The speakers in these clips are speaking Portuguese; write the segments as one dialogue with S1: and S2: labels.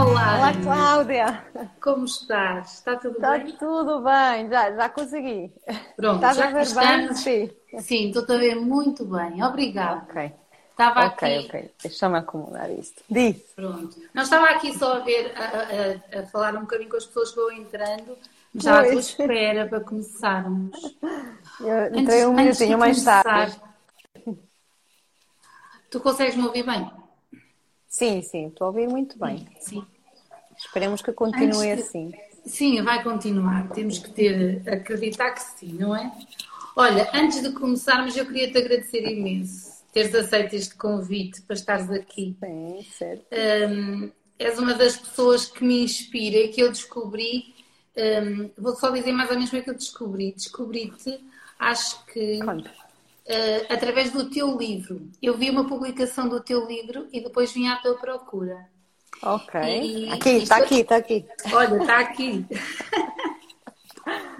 S1: Olá,
S2: Olá. Cláudia.
S1: como estás? Está tudo
S2: Está
S1: bem?
S2: tudo bem, já, já consegui.
S1: Pronto,
S2: Estás
S1: já
S2: a ver bem?
S1: estamos.
S2: Sim.
S1: Sim, estou a ver muito bem. Obrigada.
S2: Ok,
S1: Estava
S2: ok,
S1: aqui.
S2: ok. Deixa-me acomodar isto. Diz.
S1: Pronto. Não estava aqui só a ver, a, a- a- falar um bocadinho com as pessoas que vão entrando. mas Já à tua espera para começarmos.
S2: Eu entrei um
S1: antes de
S2: minutinho mais tarde.
S1: Tu consegues me ouvir bem?
S2: Sim, sim, estou a ouvir muito bem.
S1: Sim.
S2: Esperemos que continue
S1: de-
S2: assim.
S1: Sim, vai continuar. Temos que ter, acreditar que sim, não é? Olha, antes de começarmos, eu queria te agradecer imenso teres aceito este convite para estares aqui.
S2: Sim, certo.
S1: Hum, és uma das pessoas que me inspira e que eu descobri. hum, vou só dizer mais ou menos como é que eu descobri. Descobri-te, acho que
S2: Conta.
S1: Eh, através do teu livro. Eu vi uma publicação do teu livro e depois vim à tua procura.
S2: Ok.
S1: E-
S2: Aqui, está aqui, está aqui.
S1: Olha, está aqui.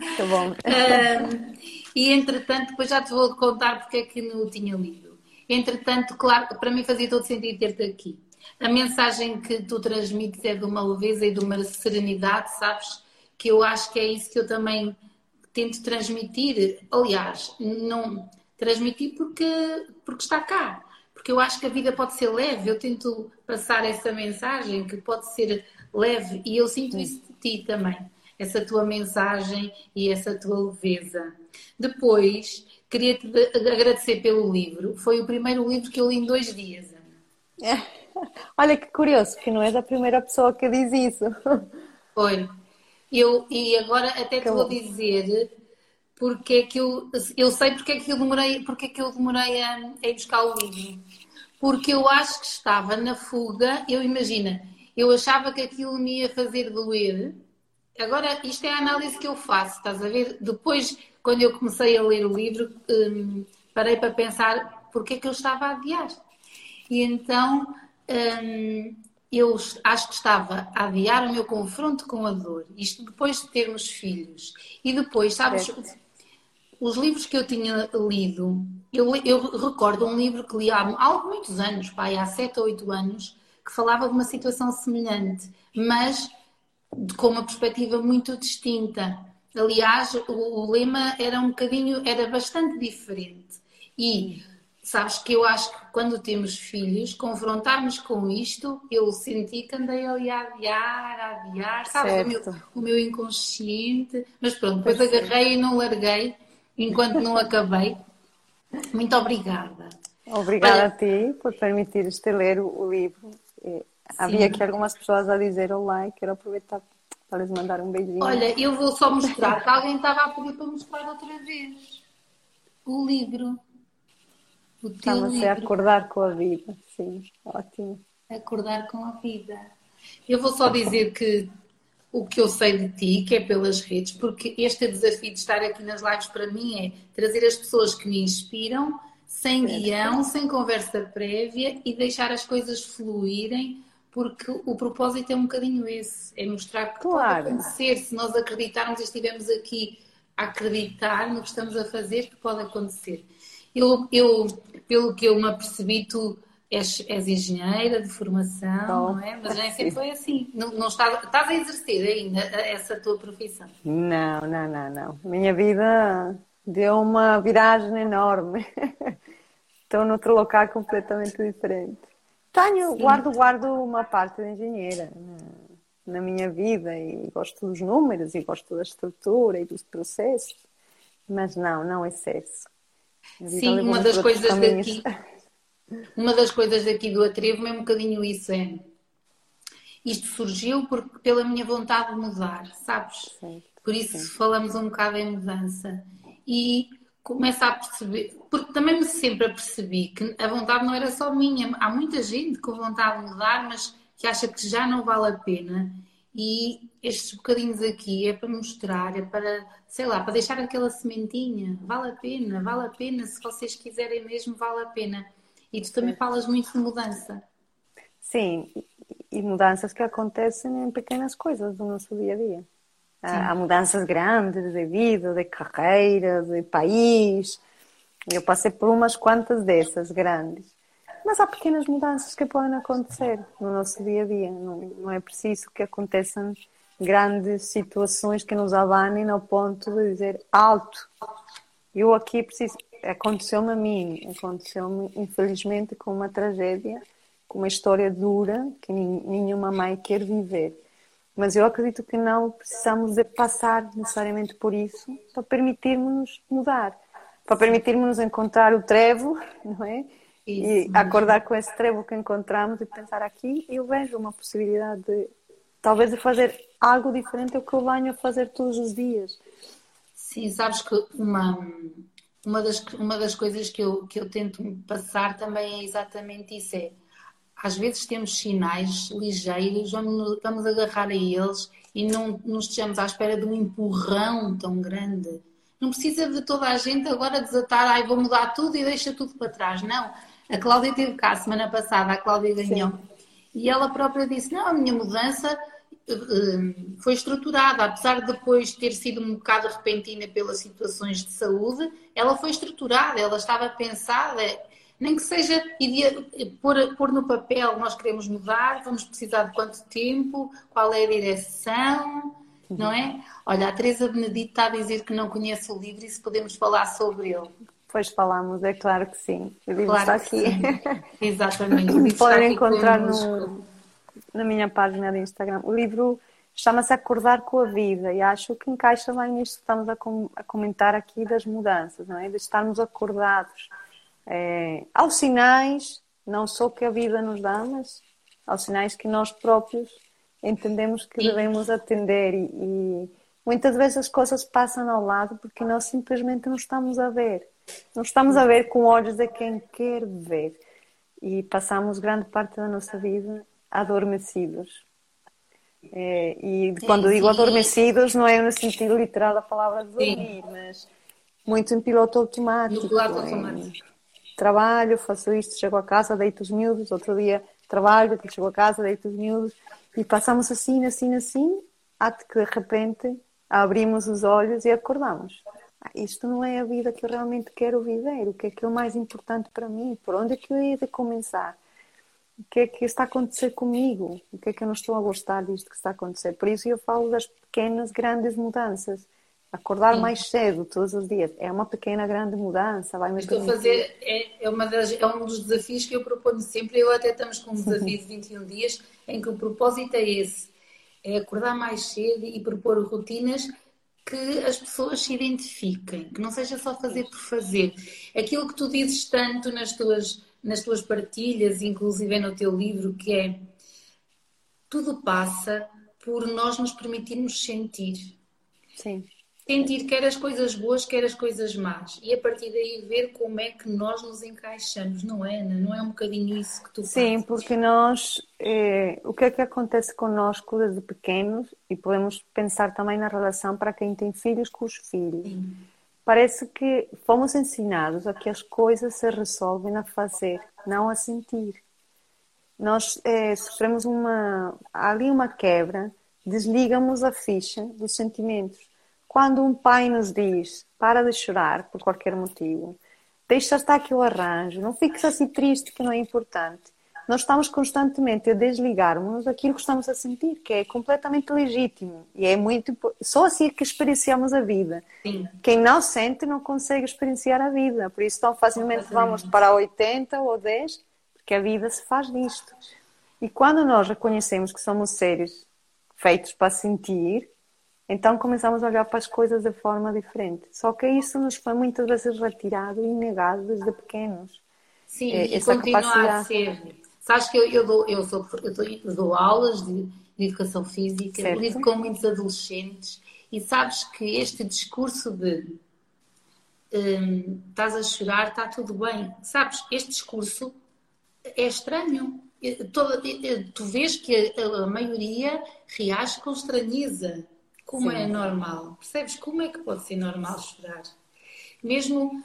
S2: Está bom.
S1: Ahm, e entretanto, depois já te vou contar porque é que não o tinha lido. Entretanto, claro, para mim fazia todo sentido ter-te aqui. A mensagem que tu transmites é de uma leveza e de uma serenidade, sabes? Que eu acho que é isso que eu também tento transmitir. Aliás, não transmitir porque, porque está cá. Porque eu acho que a vida pode ser leve. Eu tento passar essa mensagem que pode ser leve e eu sinto isso de ti também. Essa tua mensagem e essa tua leveza. Depois, queria-te agradecer pelo livro. Foi o primeiro livro que eu li em dois dias. Ana.
S2: Olha que curioso, que não és a primeira pessoa que diz isso.
S1: Foi. Eu, e agora até te
S2: Que
S1: vou
S2: bom.
S1: dizer porque é que eu, eu sei porque é que eu demorei, porque é que eu demorei a, a ir buscar o livro. Porque eu acho que estava na fuga, eu imagina, eu achava que aquilo me ia fazer doer. Agora, isto é a análise que eu faço, estás a ver? Depois, quando eu comecei a ler o livro, hum, parei para pensar porque é que eu estava a adiar. E então hum, eu acho que estava a adiar o meu confronto com a dor. Isto depois de termos filhos. E depois, sabes,
S2: Certo.
S1: Os livros que eu tinha lido, eu, eu recordo um livro que li há, há muitos anos, pai, há 7 ou 8 anos, que falava de uma situação semelhante, mas com uma perspectiva muito distinta. Aliás, o, o lema era um bocadinho, era bastante diferente. E sabes que eu acho que quando temos filhos, confrontarmos com isto, eu senti que andei ali a adiar, a adiar, sabes, o meu, o meu inconsciente. Mas pronto, depois agarrei e não larguei enquanto não acabei. Muito obrigada.
S2: Obrigada
S1: Olha-
S2: a ti por permitires te ler o, livro. Havia aqui algumas pessoas a dizer olá e quero aproveitar para lhes mandar um beijinho.
S1: Olha, eu vou só mostrar que alguém estava a pedir para mostrar outra vez o livro. O teu
S2: Estamos a
S1: livro.
S2: acordar com a vida. Sim, ótimo.
S1: Acordar com a vida. Eu vou só dizer que o que eu sei de ti, que é pelas redes, porque este desafio de estar aqui nas lives para mim é trazer as pessoas que me inspiram, sem guião, sem conversa prévia e deixar as coisas fluírem, porque o propósito é um bocadinho esse, é mostrar que
S2: Claro.
S1: pode acontecer, se nós acreditarmos e estivermos aqui a acreditar no que estamos a fazer, que pode acontecer. Eu, eu pelo que eu me apercebi, tu és, és engenheira de formação, não é? Mas nem sempre foi assim. Não, não estás, estás a exercer ainda essa tua profissão.
S2: Não, não, não, não. Minha vida deu uma viragem enorme. Estou noutro local completamente diferente. Tenho, guardo, guardo uma parte de engenheira na, na minha vida e gosto dos números e gosto da estrutura e dos processos, mas não, não excesso.
S1: Sim, uma das coisas
S2: caminhos.
S1: daqui, uma das coisas daqui do Atrevo é um bocadinho isso, é isto surgiu por, pela minha vontade de mudar, sabes? Por isso falamos um bocado em mudança. E começa a perceber, porque também me sempre apercebi que a vontade não era só minha. Há muita gente com vontade de mudar, mas que acha que já não vale a pena. E estes bocadinhos aqui é para mostrar, é para, sei lá, para deixar aquela sementinha. Vale a pena, vale a pena. Se vocês quiserem mesmo, vale a pena. E tu também falas muito de mudança.
S2: Sim, e mudanças que acontecem em pequenas coisas do nosso dia a dia. Há, há mudanças grandes de vida, de carreira, de país. Eu passei por umas quantas dessas grandes. Mas há pequenas mudanças que podem acontecer no nosso dia a dia. Não, não é preciso que aconteçam grandes situações que nos abanem ao ponto de dizer alto. Eu aqui preciso. Aconteceu-me a mim, aconteceu-me infelizmente com uma tragédia, com uma história dura que nenhuma mãe quer viver. Mas eu acredito que não precisamos de passar necessariamente por isso para permitirmos mudar, para permitirmos encontrar o trevo, não é? Isso, e acordar com esse trevo que encontramos e pensar aqui, eu vejo uma possibilidade de talvez de fazer algo diferente do que eu venho a fazer todos os dias.
S1: Sim, sabes que uma, uma, das, uma das coisas que eu, que eu tento passar também é exatamente isso, é às vezes temos sinais ligeiros, vamos, vamos agarrar a eles e não, não estejamos à espera de um empurrão tão grande. Não precisa de toda a gente agora desatar, ai, vou mudar tudo e deixa tudo para trás. Não. A Cláudia teve cá semana passada, a Cláudia ganhou. E ela própria disse: Não, a minha mudança foi estruturada, apesar de depois ter sido um bocado repentina pelas situações de saúde, ela foi estruturada, ela estava pensada nem que seja pôr, pôr no papel, nós queremos mudar, vamos precisar de quanto tempo, qual é a direção, uhum. não é? Olha, a Teresa Benedito está a dizer que não conhece o livro e se podemos falar sobre ele.
S2: Pois falamos, é claro que sim. O livro claro está aqui.
S1: Exatamente.
S2: Podem encontrar no, na minha página de Instagram. O livro chama-se Acordar com a Vida e acho que encaixa bem nisto que estamos a, com, a comentar aqui das mudanças, não é? De estarmos acordados é, aos sinais, não só que a vida nos dá, mas aos sinais que nós próprios entendemos que devemos atender e, e, muitas vezes as coisas passam ao lado porque nós simplesmente não estamos a ver. Não estamos a ver com olhos de quem quer ver e passamos grande parte da nossa vida adormecidos. É, e quando sim, digo adormecidos, não é no sentido literal da palavra dormir, sim. mas muito em piloto automático. No piloto automático trabalho, faço isto, chego a casa, deito os miúdos, outro dia trabalho, chego a casa, deito os miúdos, e passamos assim, assim, assim, até que de repente abrimos os olhos e acordamos. Ah, isto não é a vida que eu realmente quero viver, o que é que é o mais importante para mim, por onde é que eu ia de começar? O que é que está a acontecer comigo? O que é que eu não estou a gostar disto que está a acontecer? Por isso eu falo das pequenas, grandes mudanças Acordar Sim. mais cedo todos os dias é uma pequena grande mudança. Vai
S1: Estou a fazer, é, é, uma das, é um dos desafios que eu proponho sempre. Eu até estamos com um desafio de 21 dias em que o propósito é esse: é acordar mais cedo e propor rotinas que as pessoas se identifiquem, que não seja só fazer por fazer. Aquilo que tu dizes tanto nas tuas, nas tuas partilhas, inclusive no teu livro, que é tudo passa por nós nos permitirmos sentir.
S2: Sim
S1: sentir quer as coisas boas, quer as coisas más. E a partir daí ver como é que nós nos encaixamos, não é, Ana? Não é um bocadinho isso que tu
S2: Sim, fazes? porque nós, é, o que é que acontece connosco desde pequenos, e podemos pensar também na relação para quem tem filhos com os filhos. Sim. Parece que fomos ensinados a que as coisas se resolvem a fazer, não a sentir. Nós é, sofremos uma, ali uma quebra, desligamos a ficha dos sentimentos quando um pai nos diz para de chorar por qualquer motivo, deixa estar que eu arranjo, não fiques assim triste que não é importante. Nós estamos constantemente a desligarmos daquilo que estamos a sentir, que é completamente legítimo e é muito só assim é que experienciamos a vida. Sim. Quem não sente não consegue experienciar a vida, por isso tão facilmente vamos para 80 ou 10, porque a vida se faz disto. E quando nós reconhecemos que somos seres feitos para sentir, então começamos a olhar para as coisas de forma diferente. Só que isso nos foi muitas vezes retirado e negado desde pequenos.
S1: Sim, é, e continua capacidade. a ser. Sabes que eu, eu, dou, eu, sou, eu, dou, eu dou aulas de, de educação física, certo. lido com muitos adolescentes e sabes que este discurso de hum, estás a chorar, está tudo bem. Sabes, este discurso é estranho. Toda, tu vês que a, a maioria reage com estranheza, como Sim. é normal. Percebes? Como é que pode ser normal chorar? Mesmo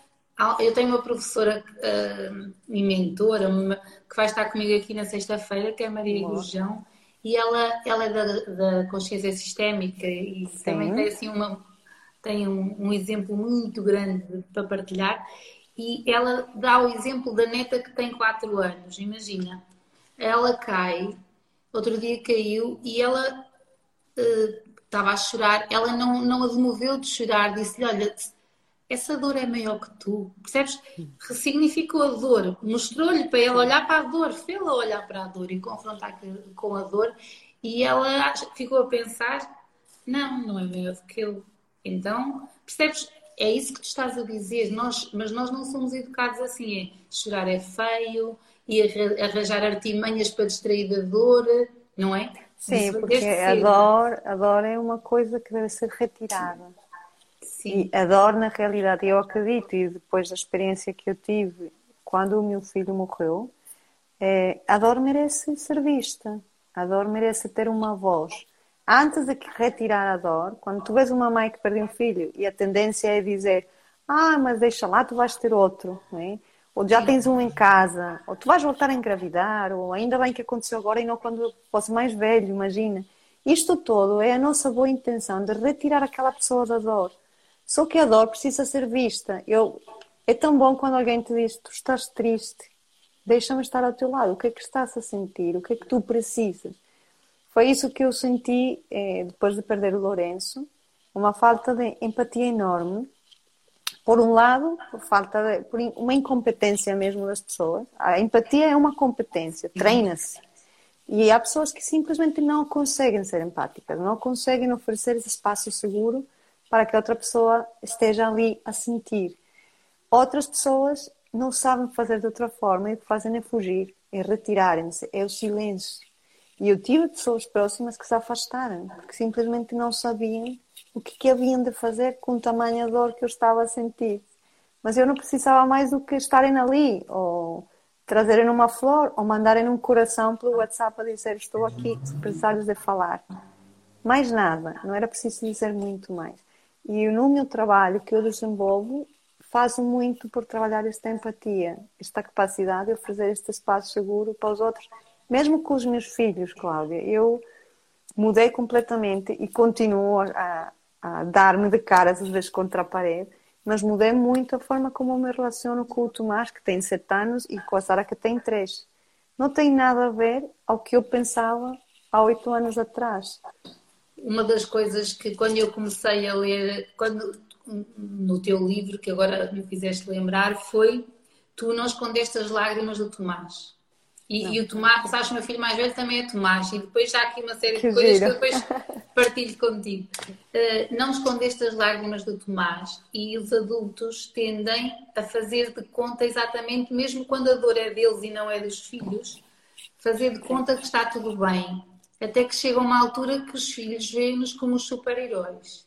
S1: eu tenho uma professora uh, e mentora uma, que vai estar comigo aqui na sexta-feira, que é a Maria Gurjão, e ela, ela é da, da consciência sistémica e Sim. também tem assim uma tem um, um, exemplo muito grande para partilhar. E ela dá o exemplo da neta que tem 4 anos, imagina, ela cai, outro dia caiu e ela uh, estava a chorar, ela não, não a demoveu de chorar, disse-lhe, olha, essa dor é maior que tu, percebes? Ressignificou a dor, mostrou-lhe para ela olhar para a dor, fê-la olhar para a dor e confrontar com a dor, e ela ficou a pensar: não, não é maior do que eu. Então, percebes? É isso que tu estás a dizer, nós, mas nós não somos educados assim: é, chorar é feio, e arranjar artimanhas para distrair da dor, não é?
S2: Sim, porque a dor, a dor é uma coisa que deve ser retirada. Sim. E adoro na realidade, eu acredito, e depois da experiência que eu tive quando o meu filho morreu, é, a dor merece ser vista, a dor merece ter uma voz. Antes de retirar a dor, quando tu vês uma mãe que perdeu um filho e a tendência é dizer ah, mas deixa lá, tu vais ter outro, não é? ou já tens um em casa, ou tu vais voltar a engravidar, ou ainda bem que aconteceu agora e não quando fosse mais velho, imagina. Isto todo é a nossa boa intenção de retirar aquela pessoa da dor. Só que a dor precisa ser vista. Eu, é tão bom quando alguém te diz: Tu estás triste, deixa-me estar ao teu lado. O que é que estás a sentir? O que é que tu precisas? Foi isso que eu senti eh, depois de perder o Lourenço. Uma falta de empatia enorme. Por um lado, por falta de, por uma incompetência mesmo das pessoas. A empatia é uma competência, treina-se. E há pessoas que simplesmente não conseguem ser empáticas, não conseguem oferecer esse espaço seguro para que outra pessoa esteja ali a sentir. Outras pessoas não sabem fazer de outra forma e o que fazem é fugir, é retirarem-se, é o silêncio. E eu tive pessoas próximas que se afastaram, porque simplesmente não sabiam o que, que haviam de fazer com tamanha dor que eu estava a sentir. Mas eu não precisava mais do que estarem ali, ou trazerem uma flor, ou mandarem um coração pelo WhatsApp a dizer estou aqui, se precisares de falar. Mais nada, não era preciso dizer muito mais. E no meu trabalho que eu desenvolvo, faço muito por trabalhar esta empatia, esta capacidade de oferecer este espaço seguro para os outros, mesmo com os meus filhos, Cláudia. Eu mudei completamente e continuo a, a dar-me de caras às vezes contra a parede, mas mudei muito a forma como me relaciono com o Tomás, que tem sete anos, e com a Sara, que tem três. Não tem nada a ver ao que eu pensava há oito anos atrás
S1: uma das coisas que quando eu comecei a ler, quando, no teu livro, que agora me fizeste lembrar, foi tu não escondeste as lágrimas do Tomás. E, e o Tomás, sabes, meu filho mais velho também é Tomás, e depois já há aqui uma série que de coisas que depois partilho contigo. Uh, não escondeste as lágrimas do Tomás, e os adultos tendem a fazer de conta exatamente, mesmo quando a dor é deles e não é dos filhos, fazer de conta que está tudo bem até que chega uma altura que os filhos veem-nos como os super-heróis.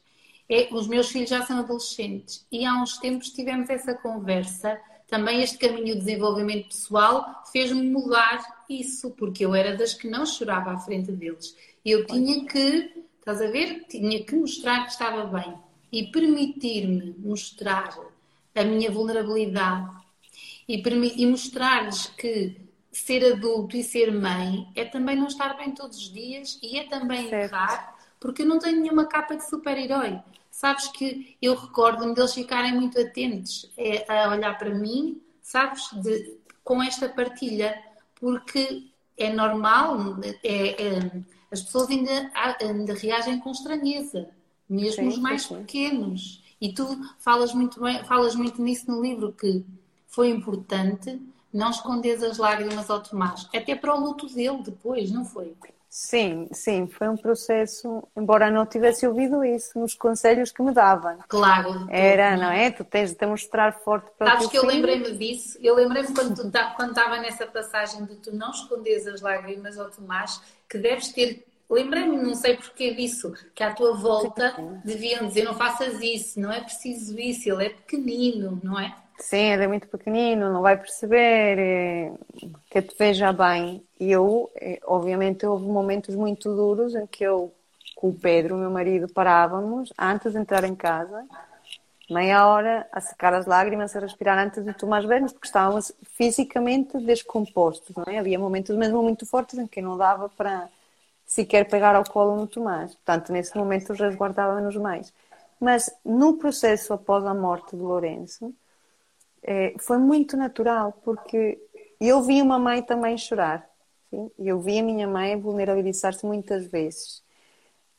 S1: É, os meus filhos já são adolescentes e há uns tempos tivemos essa conversa. Também este caminho de desenvolvimento pessoal fez-me mudar isso, porque eu era das que não chorava à frente deles. Eu tinha que, estás a ver? Tinha que mostrar que estava bem e permitir-me mostrar a minha vulnerabilidade e, e mostrar-lhes que ser adulto e ser mãe é também não estar bem todos os dias e é também certo. errar, porque eu não tenho nenhuma capa de super-herói. Sabes que eu recordo-me deles ficarem muito atentos é, a olhar para mim, sabes, de, com esta partilha, porque é normal, é, é, as pessoas ainda, ainda reagem com estranheza, mesmo sim, os mais sim. pequenos. E tu falas muito, bem, falas muito nisso no livro, que foi importante não escondes as lágrimas ao Tomás, até para o luto dele depois, não foi?
S2: Sim, sim, foi um processo, embora não tivesse ouvido isso nos conselhos que me davam.
S1: Claro.
S2: Era, não é? Tu tens de mostrar forte para
S1: Sabes que eu lembrei-me disso, eu lembrei-me quando, quando estava nessa passagem de tu não escondes as lágrimas ao Tomás, que deves ter lembrei-me, não sei porquê disso, que à tua volta deviam dizer não faças isso, não é preciso isso, ele é pequenino, não é?
S2: Sim, ele é muito pequenino, não vai perceber é, que te veja bem. E eu, é, obviamente, houve momentos muito duros em que eu, com o Pedro, meu marido, parávamos antes de entrar em casa, meia hora a secar as lágrimas, a respirar antes de tomar banhos, porque estávamos fisicamente descompostos, não é? Havia momentos mesmo muito fortes em que não dava para sequer pegar ao colo no Tomás. Portanto, nesse momento resguardava-nos mais. Mas no processo após a morte de Lourenço, é, foi muito natural, porque eu vi uma mãe também chorar. Sim? Eu vi a minha mãe vulnerabilizar-se muitas vezes.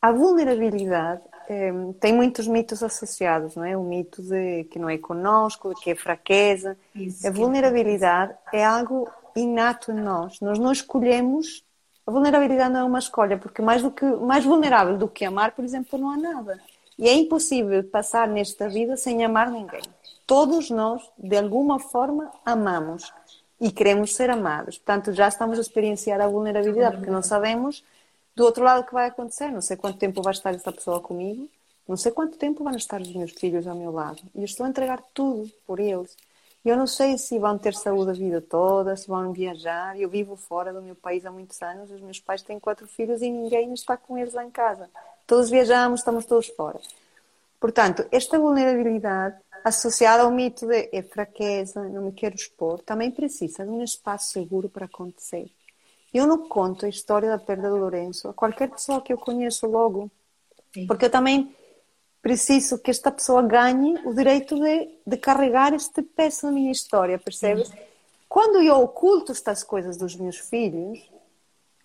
S2: A vulnerabilidade é, tem muitos mitos associados, não é? O mito de que não é conosco, de que é fraqueza. Isso, a vulnerabilidade é algo inato em nós. Nós não escolhemos. A vulnerabilidade não é uma escolha, porque mais, do que, mais vulnerável do que amar, por exemplo, não há nada. E é impossível passar nesta vida sem amar ninguém. Todos nós, de alguma forma, amamos e queremos ser amados. Portanto, já estamos a experienciar a vulnerabilidade, porque não sabemos do outro lado o que vai acontecer. Não sei quanto tempo vai estar esta pessoa comigo, não sei quanto tempo vão estar os meus filhos ao meu lado. E eu estou a entregar tudo por eles. Eu não sei se vão ter saúde a vida toda, se vão viajar. Eu vivo fora do meu país há muitos anos. Os meus pais têm quatro filhos e ninguém está com eles lá em casa. Todos viajamos, estamos todos fora. Portanto, esta vulnerabilidade associada ao mito de é fraqueza, não me quero expor, também precisa de um espaço seguro para acontecer. Eu não conto a história da perda do Lourenço a qualquer pessoa que eu conheço logo, Sim. porque eu também preciso que esta pessoa ganhe o direito de, de carregar este peso na minha história, percebes? Sim. Quando eu oculto estas coisas dos meus filhos,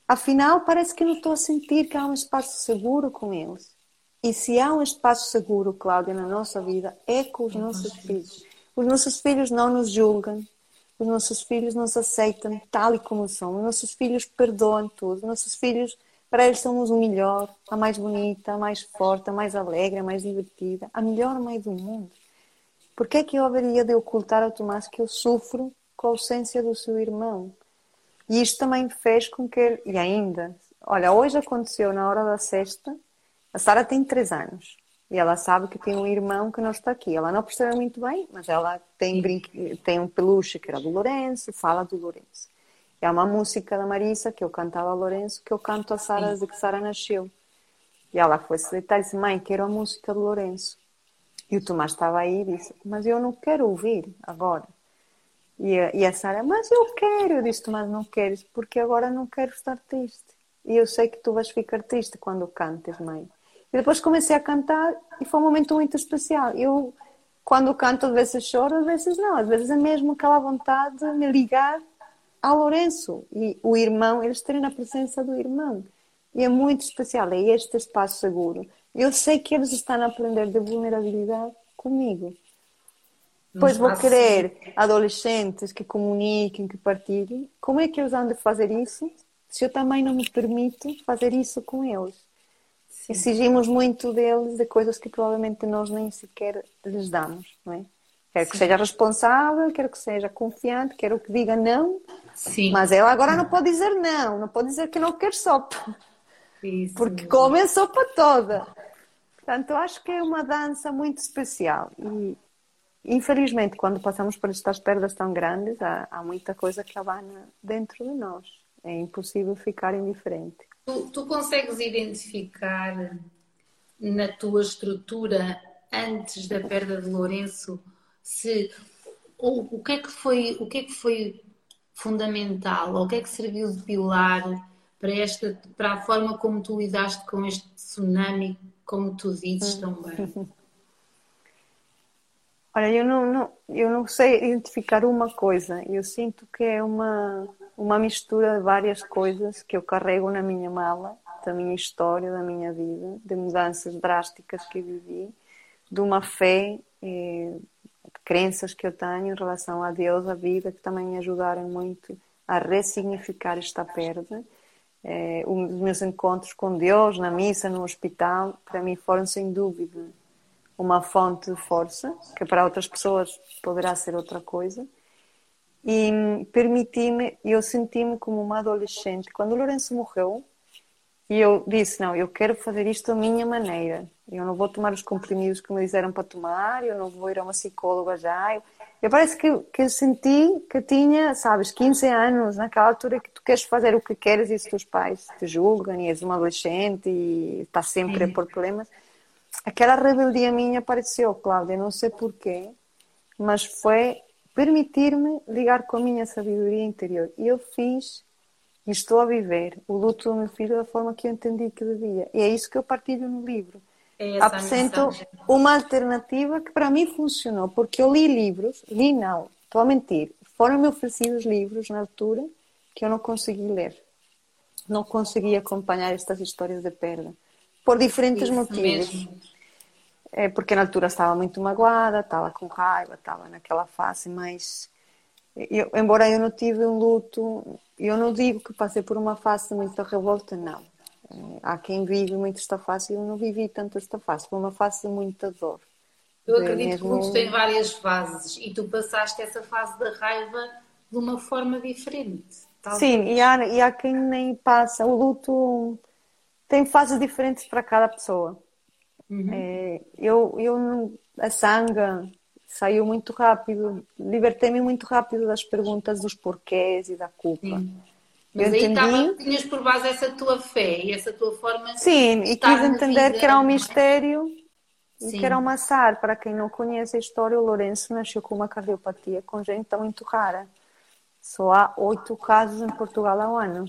S2: afinal parece que não estou a sentir que há um espaço seguro com eles. E se há um espaço seguro, Cláudia, na nossa vida, é com os nossos filhos. Os nossos filhos não nos julgam, os nossos filhos nos aceitam tal e como são, os nossos filhos perdoam tudo, os nossos filhos, para eles somos o melhor, a mais bonita, a mais forte, a mais alegre, a mais divertida, a melhor mãe do mundo. Por que é que eu haveria de ocultar ao Tomás que eu sofro com a ausência do seu irmão? E isto também fez com que, e ainda, olha, hoje aconteceu na hora da sexta, a Sara tem três anos e ela sabe que tem um irmão que não está aqui. Ela não percebe muito bem, mas ela tem, brinque... tem um peluche que era do Lourenço, fala do Lourenço. É uma música da Marisa que eu cantava a Lourenço, que eu canto a Sara desde que Sara nasceu. E ela foi se deitar e disse: Mãe, quero a música do Lourenço. E o Tomás estava aí e disse: Mas eu não quero ouvir agora. E a, e a Sara: Mas eu quero. Eu disse: Tomás, não queres, porque agora não quero estar triste. E eu sei que tu vais ficar triste quando cantes, mãe. E depois comecei a cantar e foi um momento muito especial. Eu, quando canto, às vezes choro, às vezes não. Às vezes é mesmo aquela vontade de me ligar ao Lourenço e o irmão, eles terem a presença do irmão. E é muito especial, é este espaço seguro. Eu sei que eles estão a aprender de vulnerabilidade comigo. Depois vou querer adolescentes que comuniquem, que partilhem. Como é que eles vão de fazer isso se eu também não me permito fazer isso com eles? Sim. exigimos muito deles de coisas que provavelmente nós nem sequer lhes damos, não é? Quero Sim. que seja responsável, quero que seja confiante, quero que diga não, Sim. mas ela agora não pode dizer não, não pode dizer que não quer sopa, Isso. porque come a sopa toda. Portanto, eu acho que é uma dança muito especial e infelizmente quando passamos por estas perdas tão grandes há, há muita coisa que abana dentro de nós. É impossível ficar indiferente.
S1: Tu, tu consegues identificar na tua estrutura antes da perda de Lourenço se ou, o que é que foi o que é que foi fundamental ou o que é que serviu de pilar para esta para a forma como tu lidaste com este tsunami como tu dizes tão bem
S2: Olha, eu não, não, eu não sei identificar uma coisa. Eu sinto que é uma, uma mistura de várias coisas que eu carrego na minha mala, da minha história, da minha vida, de mudanças drásticas que vivi, de uma fé, eh, de crenças que eu tenho em relação a Deus, a vida, que também me ajudaram muito a ressignificar esta perda. Eh, os meus encontros com Deus, na missa, no hospital, para mim foram sem dúvida uma fonte de força, que para outras pessoas poderá ser outra coisa. E permiti-me, eu senti-me como uma adolescente. Quando o Lourenço morreu, E eu disse, não, eu quero fazer isto da minha maneira. Eu não vou tomar os comprimidos que me disseram para tomar, eu não vou ir a uma psicóloga já. Eu, eu parece que, que eu senti que tinha, sabes, 15 anos, naquela altura que tu queres fazer o que queres e os teus pais te julgam e és uma adolescente e estás sempre a pôr problemas. Aquela rebeldia minha apareceu, Cláudia, não sei porquê, mas foi permitir-me ligar com a minha sabedoria interior. E eu fiz e estou a viver o luto do meu filho da forma que eu entendi que devia. E é isso que eu partilho no livro. É Apresento uma alternativa que para mim funcionou, porque eu li livros, li não, estou a mentir, foram-me oferecidos livros na altura que eu não consegui ler. Não consegui acompanhar estas histórias de perda. Por diferentes isso motivos. Mesmo. É porque na altura estava muito magoada, estava com raiva, estava naquela fase mais eu, embora eu não tive um luto, eu não digo que passei por uma fase de muita revolta, não. Eh, há quem vive muito esta fase, eu não vivi tanto esta fase, foi uma fase de muita dor.
S1: Eu acredito mesmo... que o luto tem várias fases e tu passaste essa fase da raiva de uma forma diferente.
S2: Talvez. Sim, e há, e há quem nem passa. O luto tem fases diferentes para cada pessoa. Uhum. É, eu, eu, a sanga, saiu muito rápido, libertei-me muito rápido das perguntas dos porquês e da culpa. Sim.
S1: Mas eu aí entendi... Tava, tinhas por base essa tua fé e essa tua forma
S2: Sim, e quis entender vida, que era um é? mistério é? e que era um massar. Para quem não conhece a história, o Lourenço nasceu com uma cardiopatia congênita muito rara. Só há oito casos em Portugal ao ano.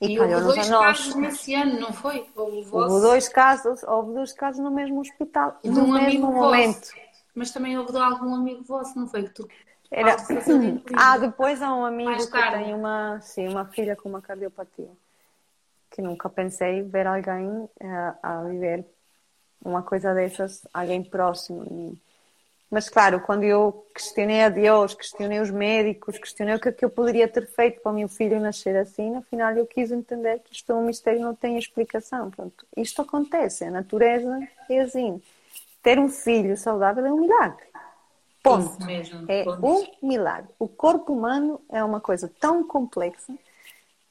S1: E, e houve dois casos nesse ano, não foi?
S2: Houve, houve dois casos, houve dois casos no mesmo hospital, no um mesmo momento. Vosso
S1: mas também houve de algum amigo vosso, não foi? Tu
S2: era... Ah, depois há um amigo que tem uma, sim, uma filha com uma cardiopatia. Que nunca pensei ver alguém uh, a viver uma coisa dessas, alguém próximo. Mas claro, quando eu questionei a Deus, questionei os médicos, questionei o que, é que eu poderia ter feito para o meu filho nascer assim, no final eu quis entender que isto é um mistério, não tem explicação. Pronto, isto acontece, a natureza é assim ter um filho saudável é um milagre. Ponto. Mesmo, é ponto. um milagre. O corpo humano é uma coisa tão complexa.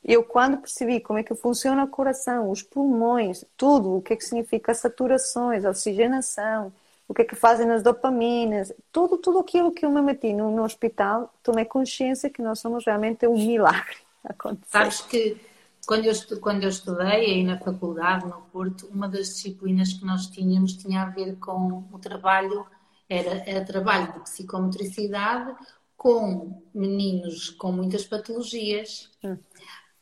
S2: Eu, quando percebi como é que funciona o coração, os pulmões, tudo, o que é que significa saturações, oxigenação, o que é que fazem as dopaminas, tudo, tudo aquilo que eu me meti no, no hospital, tomei consciência que nós somos realmente um milagre. Acontecer.
S1: Sabes que quando eu, quando eu estudei aí na faculdade, no Porto, uma das disciplinas que nós tínhamos tinha a ver com o trabalho, era, era trabalho de psicomotricidade com meninos com muitas patologias. Hum.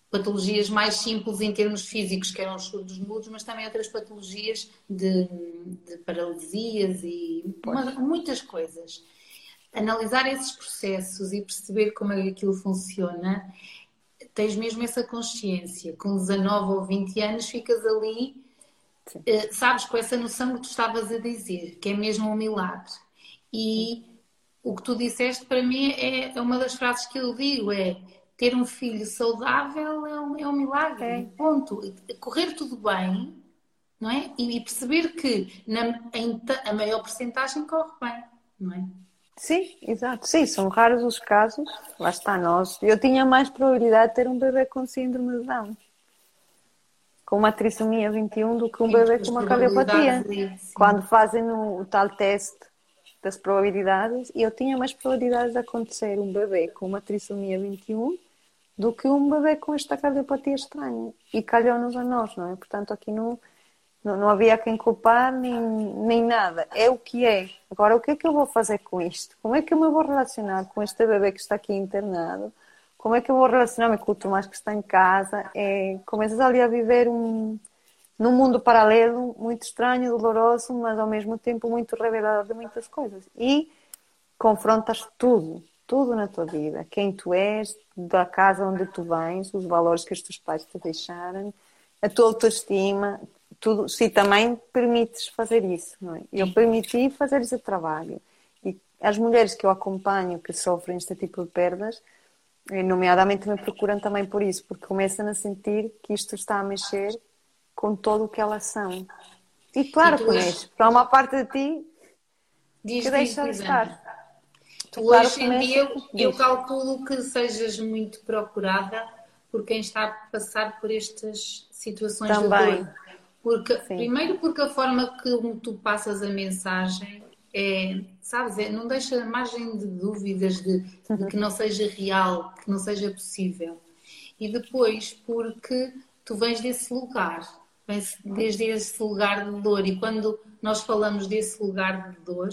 S1: Patologias mais simples em termos físicos, que eram os surdos mudos, mas também outras patologias de, de paralisias e uma, muitas coisas. Analisar esses processos e perceber como é que aquilo funciona tens mesmo essa consciência. Com 19 ou 20 anos ficas ali, uh, sabes, com essa noção que tu estavas a dizer, que é mesmo um milagre. E o que tu disseste para mim é, é uma das frases que eu digo, é ter um filho saudável é um, é um milagre, é. ponto. Correr tudo bem, não é? E perceber que na, em, a maior porcentagem corre bem, não é?
S2: Sim, exato. Sim, são raros os casos. Lá está nós. Eu tinha mais probabilidade de ter um bebê com síndrome de Down. Com uma trissomia 21 do que um sim, bebê com uma cardiopatia. Quando fazem o, o tal teste das probabilidades, eu tinha mais probabilidades de acontecer um bebê com uma trissomia 21 do que um bebê com esta cardiopatia estranha. E calhou-nos a nós, não é? Portanto, aqui não não, não havia quem culpar nem, nem nada. É o que é. Agora, o que é que eu vou fazer com isto? Como é que eu me vou relacionar com este bebê que está aqui internado? Como é que eu vou relacionar-me com o Tomás que está em casa? É, começas ali a viver um, num mundo paralelo muito estranho, doloroso, mas ao mesmo tempo muito revelador de muitas coisas. E confrontas tudo, tudo na tua vida. Quem tu és, da casa onde tu vens, os valores que os teus pais te deixaram, a tua autoestima, tudo, se também permites fazer isso, não é? Eu permiti fazer esse trabalho. E as mulheres que eu acompanho que sofrem este tipo de perdas, eh, nomeadamente me procuram também por isso, porque começam a sentir que isto está a mexer com todo o que elas são. E claro que porque há uma parte de ti diz, que deixa de estar.
S1: Claro hoje em dia eu, eu calculo que sejas muito procurada por quem está a passar por estas situações
S2: Também.
S1: de dor. Porque, primeiro porque a forma que tu passas a mensagem é, sabes, é, não deixa margem de dúvidas de, de que não seja real, que não seja possível. E depois porque tu vens desse lugar, vens desde esse lugar de dor. E quando nós falamos desse lugar de dor,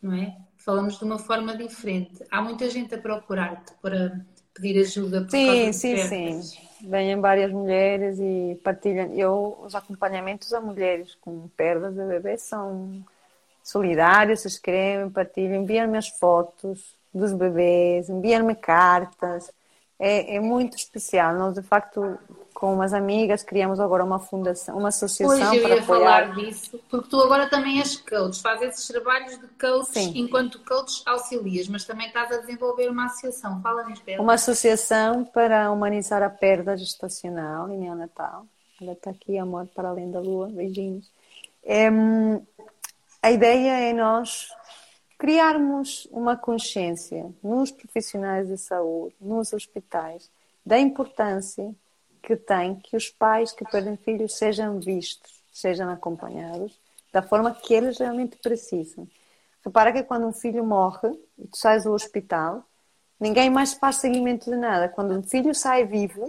S1: não é? Falamos de uma forma diferente. Há muita gente a procurar-te para pedir ajuda
S2: sim, sim, sim. Vêm várias mulheres e partilham. Eu, os acompanhamentos a mulheres com perdas de bebê são solidários, se escrevem, partilham, enviam-me as fotos dos bebês, enviam-me cartas. É, é, muito especial. Nós, de facto, com umas amigas, criamos agora uma fundação, uma associação
S1: Pois, eu
S2: para
S1: ia
S2: apoiar.
S1: falar disso, porque tu agora também és coach, fazes esses trabalhos de coach
S2: Sim.
S1: enquanto coach auxilias, mas também estás a desenvolver uma associação. Fala-nos dela.
S2: Uma associação para humanizar a perda gestacional e neonatal. Ela está aqui, amor para além da lua, beijinhos. É, a ideia é nós criarmos uma consciência nos profissionais de saúde, nos hospitais, da importância que tem que os pais que perdem filhos sejam vistos, sejam acompanhados da forma que eles realmente precisam. Repara que quando um filho morre e tu sais do hospital, ninguém mais faz seguimento de nada. Quando um filho sai vivo,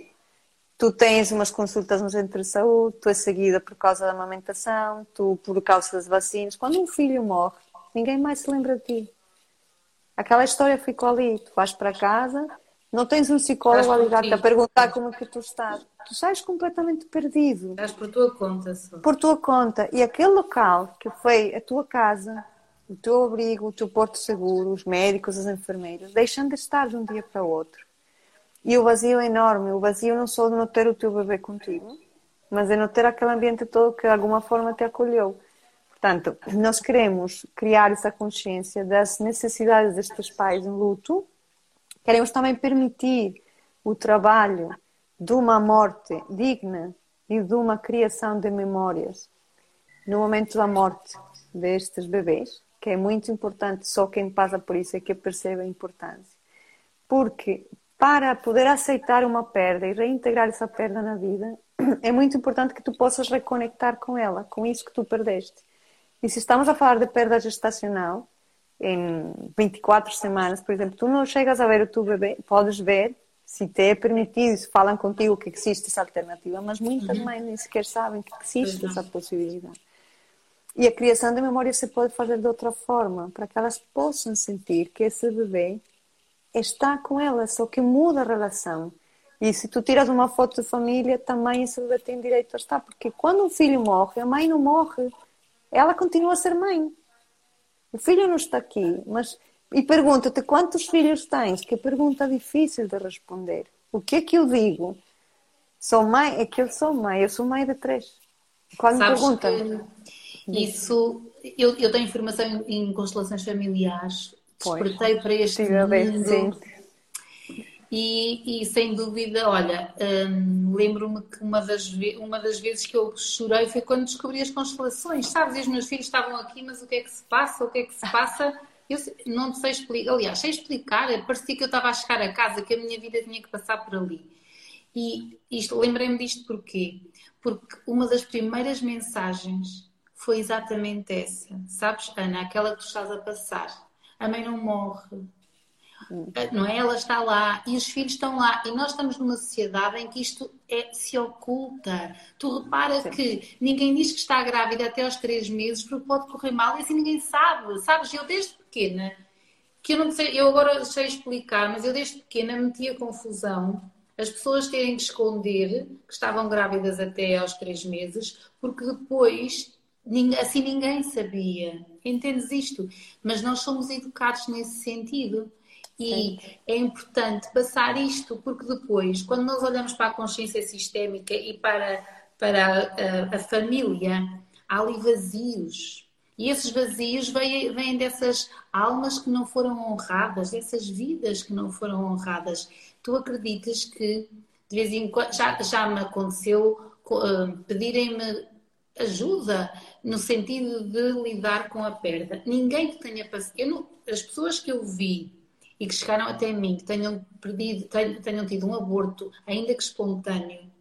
S2: tu tens umas consultas no centro de saúde, tu és seguida por causa da amamentação, tu por causa das vacinas. Quando um filho morre, ninguém mais se lembra de ti. Aquela história ficou ali. Tu vais para casa, não tens um psicólogo a ligar-te a perguntar como é que tu estás. Tu sais completamente perdido.
S1: Estás por tua conta só.
S2: Por tua conta. E aquele local que foi a tua casa, o teu abrigo, o teu porto seguro, os médicos, as enfermeiras, deixam de estar de um dia para o outro. E o vazio é enorme. O vazio não só de não ter o teu bebê contigo, mas é não ter aquele ambiente todo que de alguma forma te acolheu. Portanto, nós queremos criar essa consciência das necessidades destes pais em luto. Queremos também permitir o trabalho de uma morte digna e de uma criação de memórias no momento da morte destes bebês, que é muito importante, só quem passa por isso é que percebe a importância. Porque para poder aceitar uma perda e reintegrar essa perda na vida, é muito importante que tu possas reconectar com ela, com isso que tu perdeste. E se estamos a falar de perda gestacional, em 24 semanas, por exemplo, tu não chegas a ver o teu bebê, podes ver, se te é permitido, se falam contigo que existe essa alternativa, mas muitas
S1: Uhum.
S2: mães nem sequer sabem que existe essa possibilidade. E a criação de memória se pode fazer de outra forma, para que elas possam sentir que esse bebê está com elas, só que muda a relação. E se tu tiras uma foto de família, também esse bebê tem direito a estar, porque quando um filho morre, a mãe não morre, ela continua a ser mãe. O filho não está aqui, mas e pergunta-te quantos filhos tens? Que pergunta difícil de responder. O que é que eu digo? Sou mãe, é que eu sou mãe, eu sou mãe de três. Quando me
S1: Sabes
S2: perguntam,
S1: que isso, eu, eu tenho formação em, em constelações familiares,
S2: Pois.
S1: despertei para este mundo
S2: sim.
S1: E, e, sem dúvida, olha, hum, lembro-me que uma das, uma das vezes que eu chorei foi quando descobri as constelações, sabes? E os meus filhos estavam aqui, mas o que é que se passa? O que é que se passa? Eu não sei explicar, aliás, sei explicar, parecia que eu estava a chegar a casa, que a minha vida tinha que passar por ali. E isto, lembrei-me disto porquê? Porque uma das primeiras mensagens foi exatamente essa. Sabes, Ana, aquela que tu estás a passar. A mãe não morre. Não é? Ela está lá e os filhos estão lá. E nós estamos numa sociedade em que isto é- se oculta. Tu repara que ninguém diz que está grávida até aos três meses porque pode correr mal e assim ninguém sabe. Sabes, eu desde pequena, que eu não sei, eu agora sei explicar, mas eu desde pequena metia confusão as pessoas terem de esconder que estavam grávidas até aos três meses, porque depois assim ninguém sabia. Entendes isto? Mas nós somos educados nesse sentido. E é importante passar isto, porque depois, quando nós olhamos para a consciência sistémica e para, para a, a- a família, há ali vazios. E esses vazios vêm, vêm dessas almas que não foram honradas, dessas vidas que não foram honradas. Tu acreditas que, de vez em quando, já, já me aconteceu co- ah, pedirem-me ajuda no sentido de lidar com a perda. Ninguém que tenha paciência. As pessoas que eu vi e que chegaram até mim, que tenham, perdido, tenham tido um aborto, ainda que espontâneo,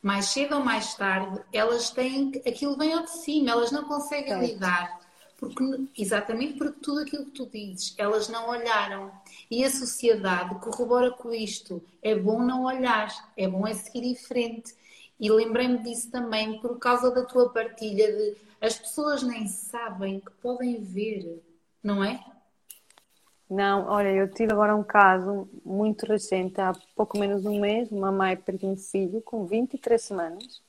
S1: mais cedo ou mais tarde, elas têm. aquilo vem ao de cima, elas não conseguem lidar. Porque, exatamente porque tudo aquilo que tu dizes, elas não olharam. E a sociedade corrobora com isto. É bom não olhar, é bom é seguir em frente. E lembrei-me disso também por causa da tua partilha de as pessoas nem sabem que podem ver, não é?
S2: Não, olha, eu tive agora um caso muito recente, há pouco menos de um mês, uma mãe perdeu um filho com 23 semanas.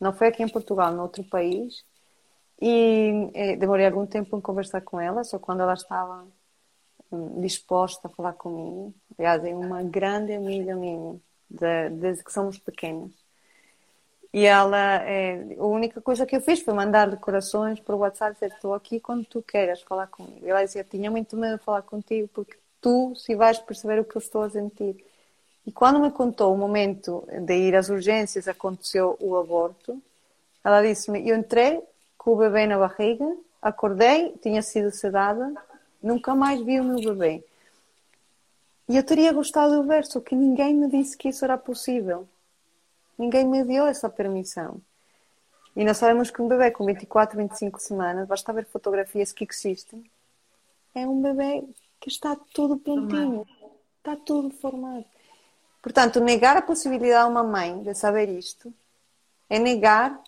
S2: Não foi aqui em Portugal, noutro país. E eh, demorei algum tempo em conversar com ela, só quando ela estava hum, disposta a falar comigo. Aliás, é uma grande amiga minha, de, desde que somos pequenas. E ela, é, a única coisa que eu fiz foi mandar decorações por WhatsApp, dizer, estou aqui quando tu queiras falar comigo. E ela dizia, tinha muito medo de falar contigo, porque tu se vais perceber o que eu estou a sentir. E quando me contou o momento de ir às urgências, aconteceu o aborto, ela disse-me, eu entrei com o bebê na barriga, acordei, tinha sido sedada, nunca mais vi o meu bebê. E eu teria gostado de ver, só que ninguém me disse que isso era possível. Ninguém me deu essa permissão. E nós sabemos que um bebê com 24, 25 semanas, basta ver fotografias que existem, é um bebê que está tudo prontinho, está tudo formado. Portanto, negar a possibilidade a uma mãe de saber isto é negar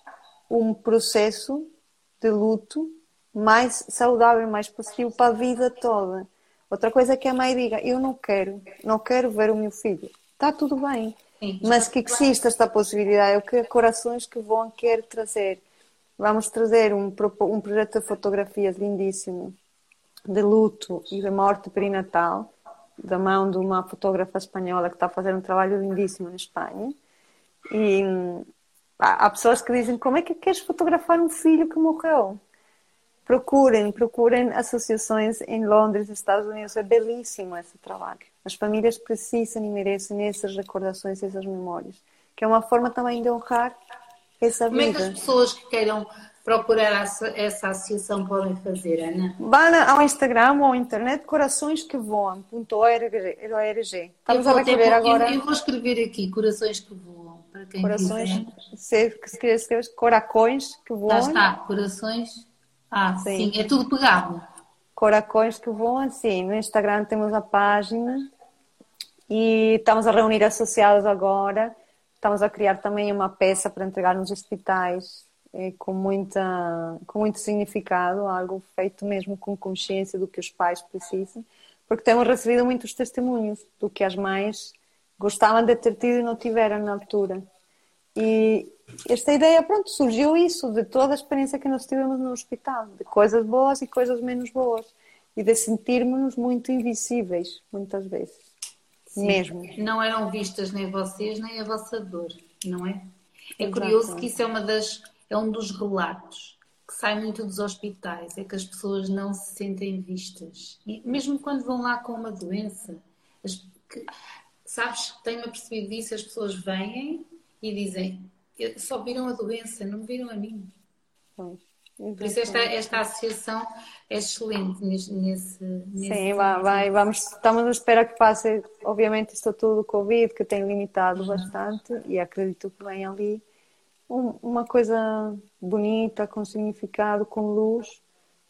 S2: um processo de luto mais saudável, mais positivo para a vida toda. Outra coisa é que a mãe diga: Eu não quero, não quero ver o meu filho. Está tudo bem. Mas que existe esta possibilidade, o que Corações que Voam quer trazer. Vamos trazer um, um projeto de fotografias lindíssimo de luto e de morte perinatal, da mão de uma fotógrafa espanhola que está a fazer um trabalho lindíssimo na Espanha. E hum, há pessoas que dizem: Como é que queres fotografar um filho que morreu? Procurem, procurem associações em Londres, Estados Unidos. É belíssimo esse trabalho. As famílias precisam e merecem essas recordações, essas memórias. Que é uma forma também de honrar essa
S1: vida. Como é que as pessoas que queiram procurar essa associação podem fazer, Ana?
S2: Vão ao Instagram ou à internet coraçõesquevoam.org.
S1: Estamos a recolher agora. Eu vou escrever aqui Corações que Voam. Para quem
S2: Corações, quiser. Se, se escrever Coracões que voam.
S1: Lá está, Corações ah, sim, sim é tudo pegado.
S2: Coracões que voam assim. No Instagram temos a página e estamos a reunir associados agora. Estamos a criar também uma peça para entregar nos hospitais é, com, muita, com muito significado, algo feito mesmo com consciência do que os pais precisam, porque temos recebido muitos testemunhos do que as mães gostavam de ter tido e não tiveram na altura. E esta ideia, pronto, surgiu isso de toda a experiência que nós tivemos no hospital, de coisas boas e coisas menos boas, e de sentirmos-nos muito invisíveis, muitas vezes. Sim, mesmo.
S1: Não eram vistas nem vocês, nem a vossa dor, não é? É Exato. curioso que isso é, uma das, é um dos relatos que sai muito dos hospitais, é que as pessoas não se sentem vistas. E mesmo quando vão lá com uma doença, as, que, sabes, tenho-me apercebido disso, as pessoas vêm e dizem só viram a doença, não viram a mim. Pois. Por isso esta, esta associação é excelente nesse, nesse
S2: Sim, vai, vai, vamos, estamos à espera que passe, obviamente, isto tudo Covid, que tem limitado uhum. bastante, e acredito que vem ali um, uma coisa bonita, com significado, com luz,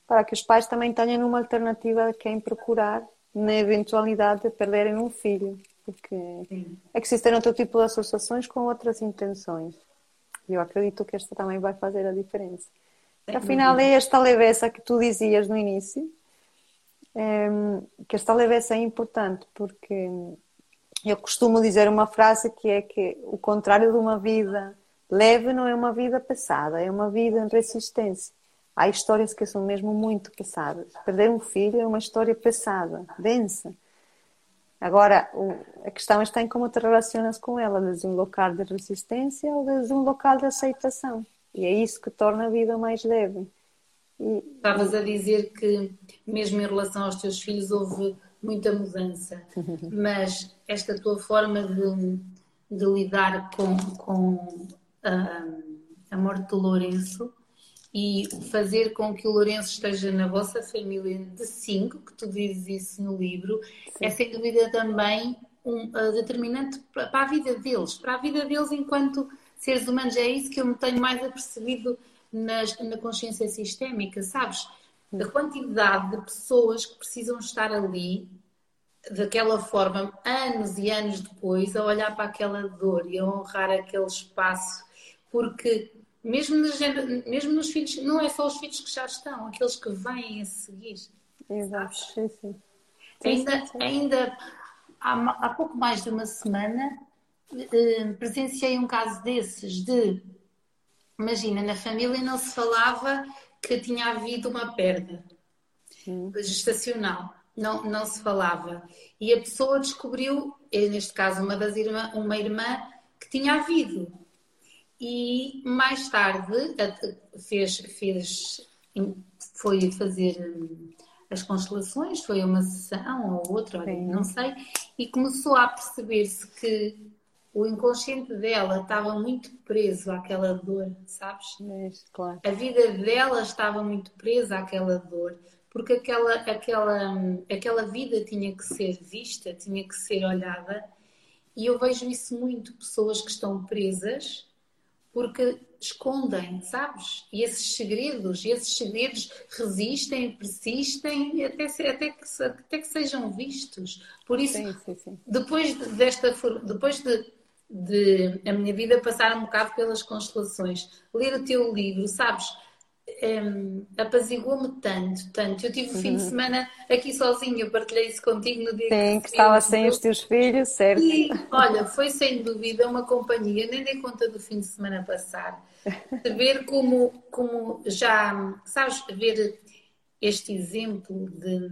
S2: para que os pais também tenham uma alternativa a quem procurar na eventualidade de perderem um filho, porque Sim. existem outro tipo de associações com outras intenções. E eu acredito que esta também vai fazer a diferença. Afinal, é esta leveza que tu dizias no início, é, que esta leveza é importante, porque eu costumo dizer uma frase que é que o contrário de uma vida leve não é uma vida pesada, é uma vida em resistência. Há histórias que são mesmo muito pesadas. Perder um filho é uma história pesada, densa. Agora, a questão está em como te relacionas com ela, desde um local de resistência ou desde um local de aceitação. E é isso que torna a vida mais leve.
S1: E... Estavas a dizer que, mesmo em relação aos teus filhos, houve muita mudança, mas esta tua forma de, de lidar com, com a, a morte de Lourenço e fazer com que o Lourenço esteja na vossa família de cinco, que tu dizes isso no livro, Sim. é sem dúvida também um uh, determinante para a vida deles, para a vida deles enquanto seres humanos. É isso que eu me tenho mais apercebido nas, na consciência sistémica, sabes? Da quantidade de pessoas que precisam estar ali daquela forma, anos e anos depois, a olhar para aquela dor e a honrar aquele espaço, porque mesmo nos, mesmo nos filhos, não é só os filhos que já estão, aqueles que vêm a seguir.
S2: Exato, sim, sim.
S1: Ainda, ainda há, há pouco mais de uma semana eh, presenciei um caso desses de imagina, na família não se falava que tinha havido uma perda hum. gestacional. Não, não se falava. E a pessoa descobriu, neste caso, uma das irmã, uma irmã que tinha havido. E mais tarde fez, fez foi fazer hum, as constelações, foi uma sessão ou outra, não sei, e começou a perceber-se que o inconsciente dela estava muito preso àquela dor, sabes?
S2: É, claro.
S1: A vida dela estava muito presa àquela dor, porque aquela, aquela, aquela vida tinha que ser vista, tinha que ser olhada, e eu vejo isso muito, pessoas que estão presas porque escondem, sabes? E esses segredos, e esses segredos resistem, persistem até, até, que, até que sejam vistos. Por isso, sim, sim, sim. depois desta depois de de a minha vida passar um bocado pelas constelações. Ler o teu livro, sabes? Um, apaziguou-me tanto, tanto. Eu tive o fim de uhum. semana aqui sozinha, eu partilhei isso contigo no dia
S2: Sim, que, que estava sem os teus filhos, certo?
S1: E olha, foi sem dúvida uma companhia, nem dei conta do fim de semana passar. De ver como, como já, sabes, ver este exemplo de,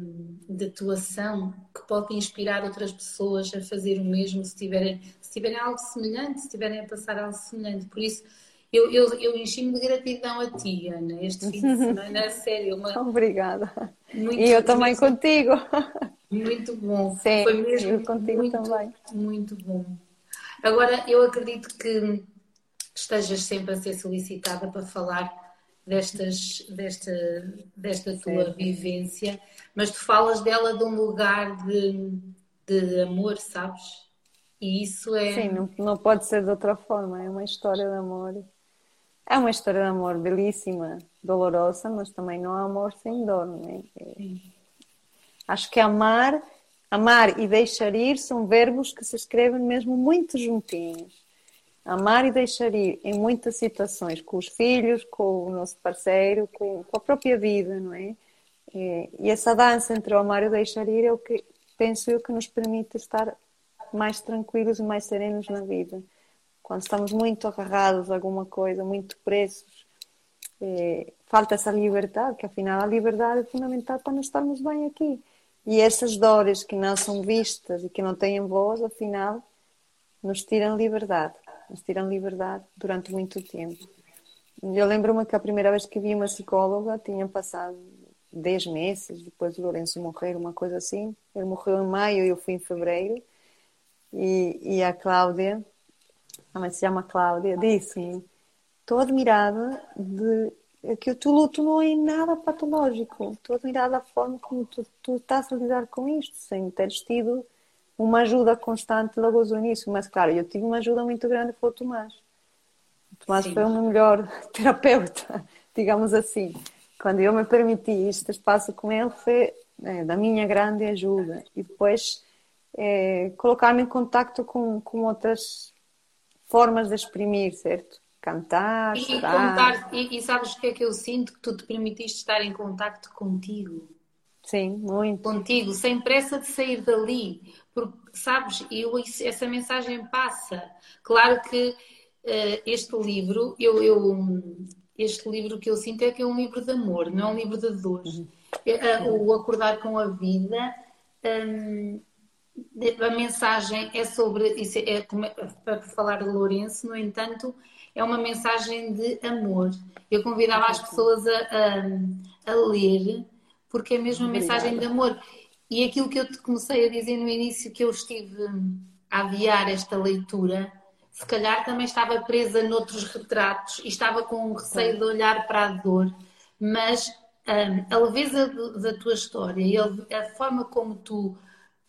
S1: de atuação que pode inspirar outras pessoas a fazer o mesmo se tiverem, se tiverem algo semelhante, se tiverem a passar algo semelhante. Por isso, eu, eu, eu enchi-me de gratidão a ti, Ana, este fim de semana, é sério. Uma...
S2: Obrigada. Muito, e eu também muito, contigo.
S1: Muito bom.
S2: Sim, Foi mesmo eu contigo
S1: muito,
S2: também.
S1: Muito bom. Agora, eu acredito que estejas sempre a ser solicitada para falar destas, desta, desta tua vivência, mas tu falas dela de um lugar de, de amor, sabes? E isso é.
S2: Sim, não, não pode ser de outra forma, é uma história de amor. É uma história de amor belíssima, dolorosa, mas também não há amor sem dor, não é? é... Acho que amar, amar e deixar ir são verbos que se escrevem mesmo muito juntinhos amar e deixar ir em muitas situações, com os filhos, com o nosso parceiro, com, com a própria vida, não é? E, e, essa dança entre o amar e o deixar ir é o que penso eu que nos permite estar mais tranquilos e mais serenos na vida. Quando estamos muito agarrados a alguma coisa, muito presos, é, falta essa liberdade, que afinal a liberdade é fundamental para nós estarmos bem aqui. E essas dores que não são vistas e que não têm voz, afinal, nos tiram liberdade nos tiram liberdade durante muito tempo. Eu lembro-me que a primeira vez que vi uma psicóloga tinha passado 10 meses depois do Lourenço morrer, uma coisa assim. Ele morreu em maio e eu fui em fevereiro. E, e a Cláudia, mãe se chama Cláudia, disse-me: Estou admirada de que o teu luto não é nada patológico. Estou admirada da forma como tu, tu estás a lidar com isto, sem teres tido uma ajuda constante logo ao início, mas claro, eu tive uma ajuda muito grande foi o Tomás. O Tomás Sim. foi o meu melhor terapeuta, digamos assim. Quando eu me permiti este espaço com ele, foi é, da minha grande ajuda. E depois é, colocar-me em contato com, com outras formas de exprimir, certo? Cantar,
S1: e,
S2: chorar.
S1: E, e sabes o que é que eu sinto? Que tu te permitiste estar em contato contigo.
S2: Sim, muito.
S1: Contigo, sem pressa de sair dali. Porque, sabes, eu, essa mensagem passa. Claro que uh, este livro, eu, eu, este livro que eu sinto é que é um livro de amor, não é um livro de dor. Uhum. Uh, o Acordar com a Vida, um, a mensagem é sobre, isso é, é, para falar de Lourenço, no entanto, é uma mensagem de amor. Eu convidava as pessoas a, a, a ler, porque é mesmo uma mensagem de amor. E aquilo que eu te comecei a dizer no início, que eu estive a aviar esta leitura, se calhar também estava presa noutros retratos e estava com um receio de olhar para a dor, mas um, a leveza da tua história e a, forma como tu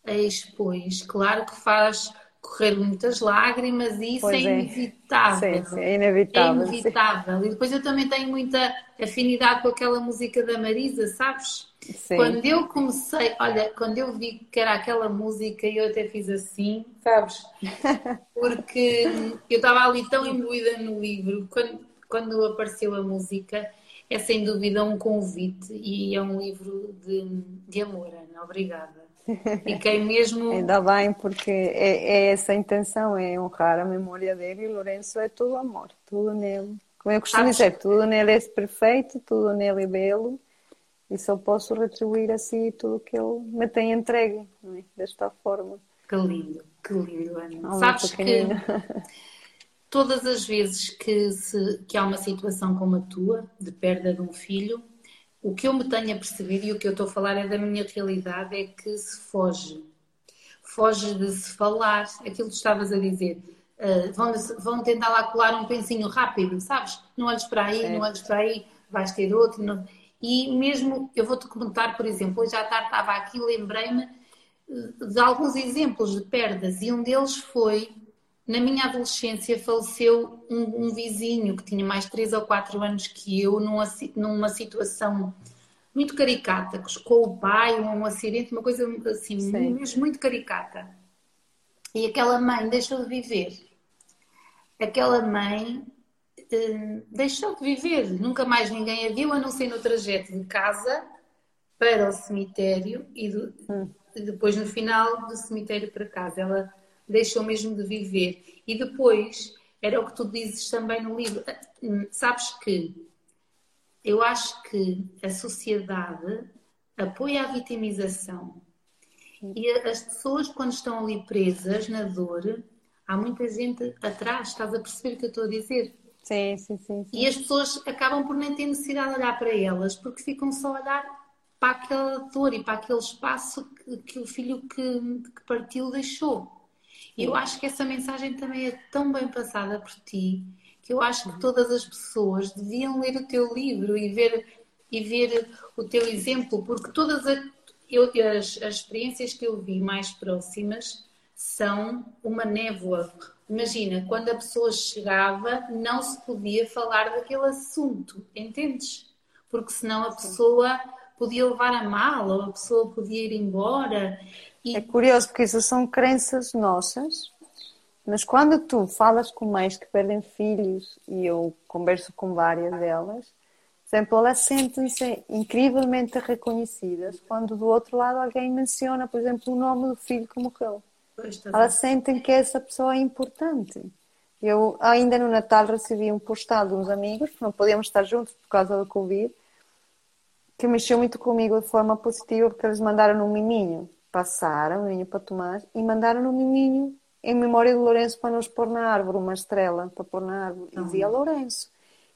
S1: a expões, claro que faz correr muitas lágrimas e isso é, é, inevitável.
S2: Sim, sim, é inevitável.
S1: É inevitável. E depois eu também tenho muita afinidade com aquela música da Marisa, sabes? Sim. Quando eu comecei, olha, quando eu vi que era aquela música, eu até fiz assim, sabes? Porque eu estava ali tão imbuída no livro, quando, quando apareceu a música, é sem dúvida um convite e é um livro de, de amor, Ana. Obrigada. Fiquei mesmo.
S2: Ainda bem, porque é, é, essa a intenção, é honrar a memória dele e Lourenço é tudo amor, tudo nele. Como eu costumo Sabes? dizer, tudo nele é perfeito, tudo nele é belo e só posso retribuir assim tudo que ele me tem entregue, é? desta forma.
S1: Que lindo, que lindo, Ana. Sabes que todas as vezes que, se, que há uma situação como a tua, de perda de um filho, o que eu me tenho a perceber e o que eu estou a falar é da minha realidade, é que se foge. Foge de se falar, aquilo que estavas a dizer. Uh, vão, vão tentar lá colar um pensinho rápido, sabes? Não olhes para aí, é. não olhes para aí, vais ter outro. Não... E mesmo, eu vou-te comentar, por exemplo, hoje à tarde estava aqui, lembrei-me ah, de alguns exemplos de perdas e um deles foi na minha adolescência faleceu um, um, vizinho que tinha mais 3 ou 4 anos que eu, numa, numa situação muito caricata, com o pai, um acidente, uma coisa assim, Sim. mesmo muito caricata. E aquela mãe deixou de viver. Aquela mãe uh, deixou de viver. Nunca mais ninguém a viu, a não ser no trajeto de casa para o cemitério e, do, hum. e depois no final do cemitério para casa. Ela deixou mesmo de viver. E depois, era o que tu dizes também no livro, sabes que eu acho que a sociedade apoia a vitimização. E as pessoas, quando estão ali presas na dor, há muita gente atrás, estás a perceber o que eu estou a dizer?
S2: Sim, sim, sim, sim.
S1: E as pessoas acabam por nem ter necessidade de olhar para elas, porque ficam só a olhar para aquela dor e para aquele espaço que, que o filho que, que partiu deixou. E eu acho que essa mensagem também é tão bem passada por ti que eu acho que todas as pessoas deviam ler o teu livro e ver, e ver o teu exemplo, porque todas as, eu, as, as experiências que eu vi mais próximas são uma névoa. Imagina, quando a pessoa chegava, não se podia falar daquele assunto, entendes? Porque senão a pessoa podia levar a mal, ou a pessoa podia ir embora.
S2: E... É curioso porque isso são crenças nossas, mas quando tu falas com mães que perdem filhos, e eu converso com várias delas, por exemplo, elas sentem-se incrivelmente reconhecidas quando do outro lado alguém menciona, por exemplo, o nome do filho que morreu. Elas sentem que essa pessoa é importante. Eu ainda no Natal recebi um postal de uns amigos, que não podíamos estar juntos por causa do Covid, que mexeu muito comigo de forma positiva, porque eles mandaram um miminho passaram, vinho para tomar, e mandaram um miminho em memória de Lourenço para nos pôr na árvore, uma estrela para pôr na árvore. E dizia Lourenço.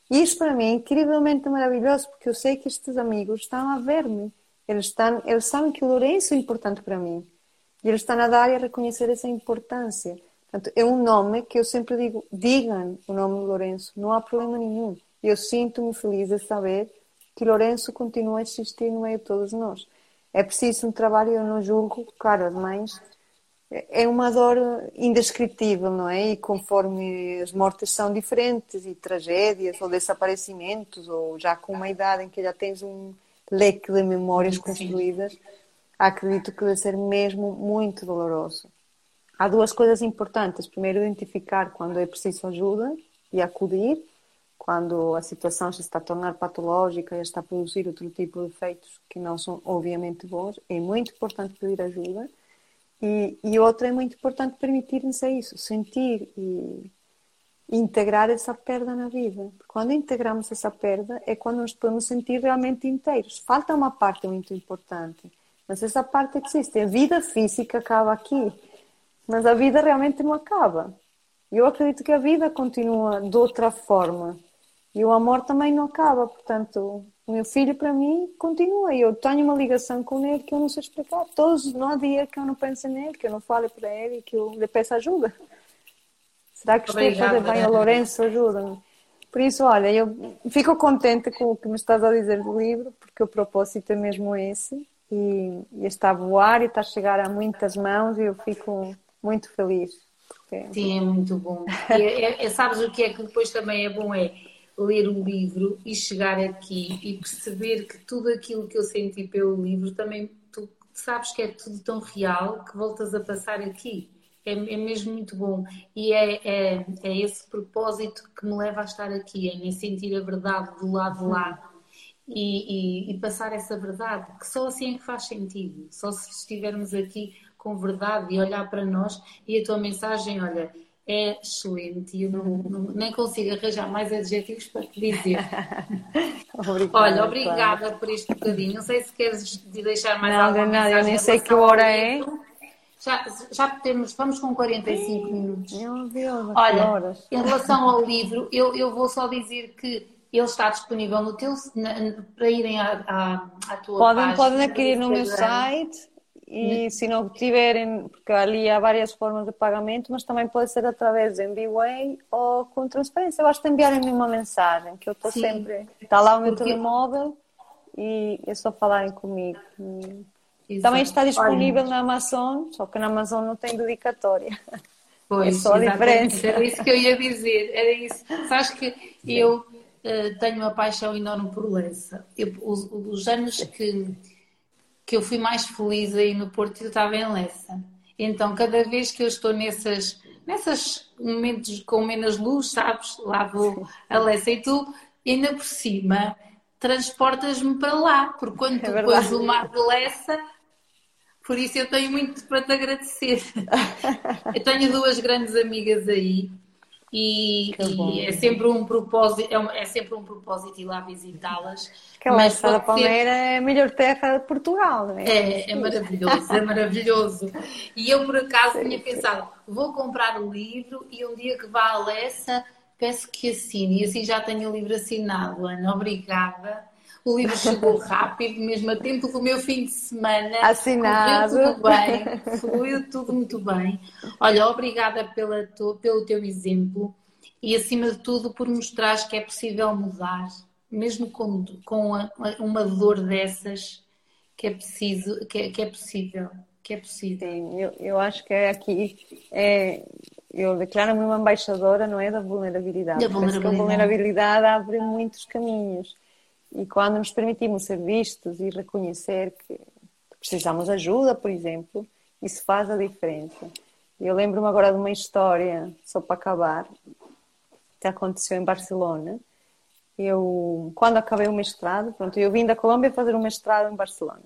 S2: E isto para mim é incrivelmente maravilhoso, porque eu sei que estes amigos estão a ver-me. Eles, estão, eles sabem que o Lourenço é importante para mim. E eles estão a dar e a reconhecer essa importância. Portanto, é um nome que eu sempre digo, digam o nome de Lourenço, não há problema nenhum. Eu sinto-me feliz de saber que Lourenço continua a existir no meio de todos nós é preciso um trabalho, eu não julgo, claro, as mães, é uma dor indescritível, não é? E conforme as mortes são diferentes e tragédias ou desaparecimentos, ou já com uma idade em que já tens um leque de memórias construídas, acredito que deve ser mesmo muito doloroso. Há duas coisas importantes. Primeiro, identificar quando é preciso ajuda e acudir quando a situação se está a tornar patológica e está a produzir outro tipo de efeitos que não são obviamente bons, é muito importante pedir ajuda. E, e outra é muito importante permitir-nos isso, sentir e integrar essa perda na vida. Quando integramos essa perda é quando nos podemos sentir realmente inteiros. Falta uma parte muito importante, mas essa parte existe. A vida física acaba aqui, mas a vida realmente não acaba. Eu acredito que a vida continua de outra forma, e o amor também não acaba, portanto, o meu filho para mim continua. Eu tenho uma ligação com ele que eu não sei explicar. Todos, não há dia que eu não pense nele, que eu não fale para ele, que eu lhe peça ajuda. Será que estou a fazer bem? O Lourenço ajuda-me. Por isso, olha, eu fico contente com o que me estás a dizer do livro, porque o propósito é mesmo esse. E, e está a voar e está a chegar a muitas mãos e eu fico muito feliz.
S1: Porque... Sim, é muito bom. E, é, é, sabes o que é que depois também é bom? É ler o livro e chegar aqui e perceber que tudo aquilo que eu senti pelo livro também tu sabes que é tudo tão real que voltas a passar aqui. É, é mesmo muito bom. E é, é, é, esse propósito que me leva a estar aqui, é me sentir a verdade do lado lá. E, e, e, passar essa verdade, que só assim é que faz sentido. Só se estivermos aqui com verdade e olhar para nós. E a tua mensagem, olha, é excelente e eu não, não, nem consigo arranjar mais adjetivos para te dizer. obrigada, Olha, obrigada claro. por este bocadinho. Não sei se queres deixar mais
S2: não,
S1: alguma
S2: não, mensagem. Eu nem sei que hora é.
S1: Já, já temos, vamos com 45 minutos.
S2: Meu Deus,
S1: Olha, em relação ao livro, eu, eu vou só dizer que ele está disponível no teu, na, para irem à, à, à tua
S2: podem,
S1: página.
S2: Podem adquirir no meu site e se não tiverem, porque ali há várias formas de pagamento, mas também pode ser através de MBWay ou com transferência. Basta enviarem-me uma mensagem, que eu estou sempre. Está lá o meu porque... telemóvel e é só falarem comigo. Exato. Também está disponível Olha. na Amazon, só que na Amazon não tem dedicatória.
S1: Pois, é só a diferença. Era isso que eu ia dizer, era isso. Sabes que eu uh, tenho uma paixão enorme por Lessa. Eu, os, os anos que que eu fui mais feliz aí no Porto, eu estava em Lessa. Então, cada vez que eu estou nessas, nessas momentos com menos luz, sabes? Lá vou a Lessa e tu, ainda por cima, transportas-me para lá, porque quando é tu é pões o mar de Lessa, por isso eu tenho muito para te agradecer. eu tenho duas grandes amigas aí e, e, é sempre um propósito, é, um, é, sempre um propósito ir lá visitá-las.
S2: Aquela Estrada da Palmeira é a melhor terra de Portugal, não é?
S1: É, é maravilhoso, é maravilhoso. E eu por acaso tinha pensado, vou comprar o livro e um dia que vá a Lessa, peço que assine. E assim já tenho o livro assinado, Ana. Obrigada. O livro chegou rápido, mesmo a tempo do meu fim de semana.
S2: Assinado.
S1: Fluiu tudo bem, fluiu tudo muito bem. Olha, obrigada pela tu, pelo teu exemplo e, acima de tudo, por mostrar que é possível mudar, mesmo com, com a, uma dor dessas, que é preciso, que é, que é possível. Que é possível.
S2: Sim, eu, eu acho que é aqui é, eu declaro-me uma embaixadora, não é, da vulnerabilidade. Da vulnerabilidade. a vulnerabilidade abre muitos caminhos. E quando nos permitimos ser vistos e reconhecer que precisamos de ajuda, por exemplo, isso faz a diferença. Eu lembro-me agora de uma história, só para acabar, que aconteceu em Barcelona. Eu, quando acabei o mestrado, pronto, eu vim da Colômbia fazer um mestrado em Barcelona.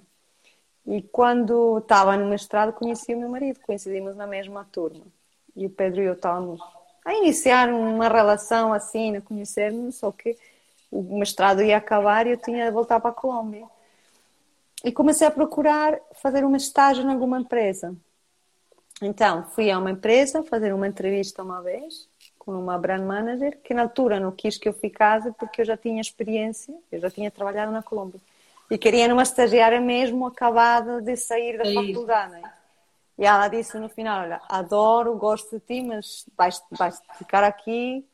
S2: E quando estava no mestrado, conheci o meu marido, coincidimos na mesma turma. E o Pedro e eu estávamos a iniciar uma relação assim, a conhecer-nos, só que o mestrado ia acabar e eu tinha de voltar para a Colômbia. E comecei a procurar fazer uma estágio em alguma empresa. Então, fui a uma empresa fazer uma entrevista uma vez com uma brand manager, que na altura não quis que eu ficasse porque eu já tinha experiência, eu já tinha trabalhado na Colômbia. E queria numa estagiária mesmo acabada de sair da faculdade. Né? E ela disse no final, olha, adoro, gosto de ti, mas vais, vais ficar aqui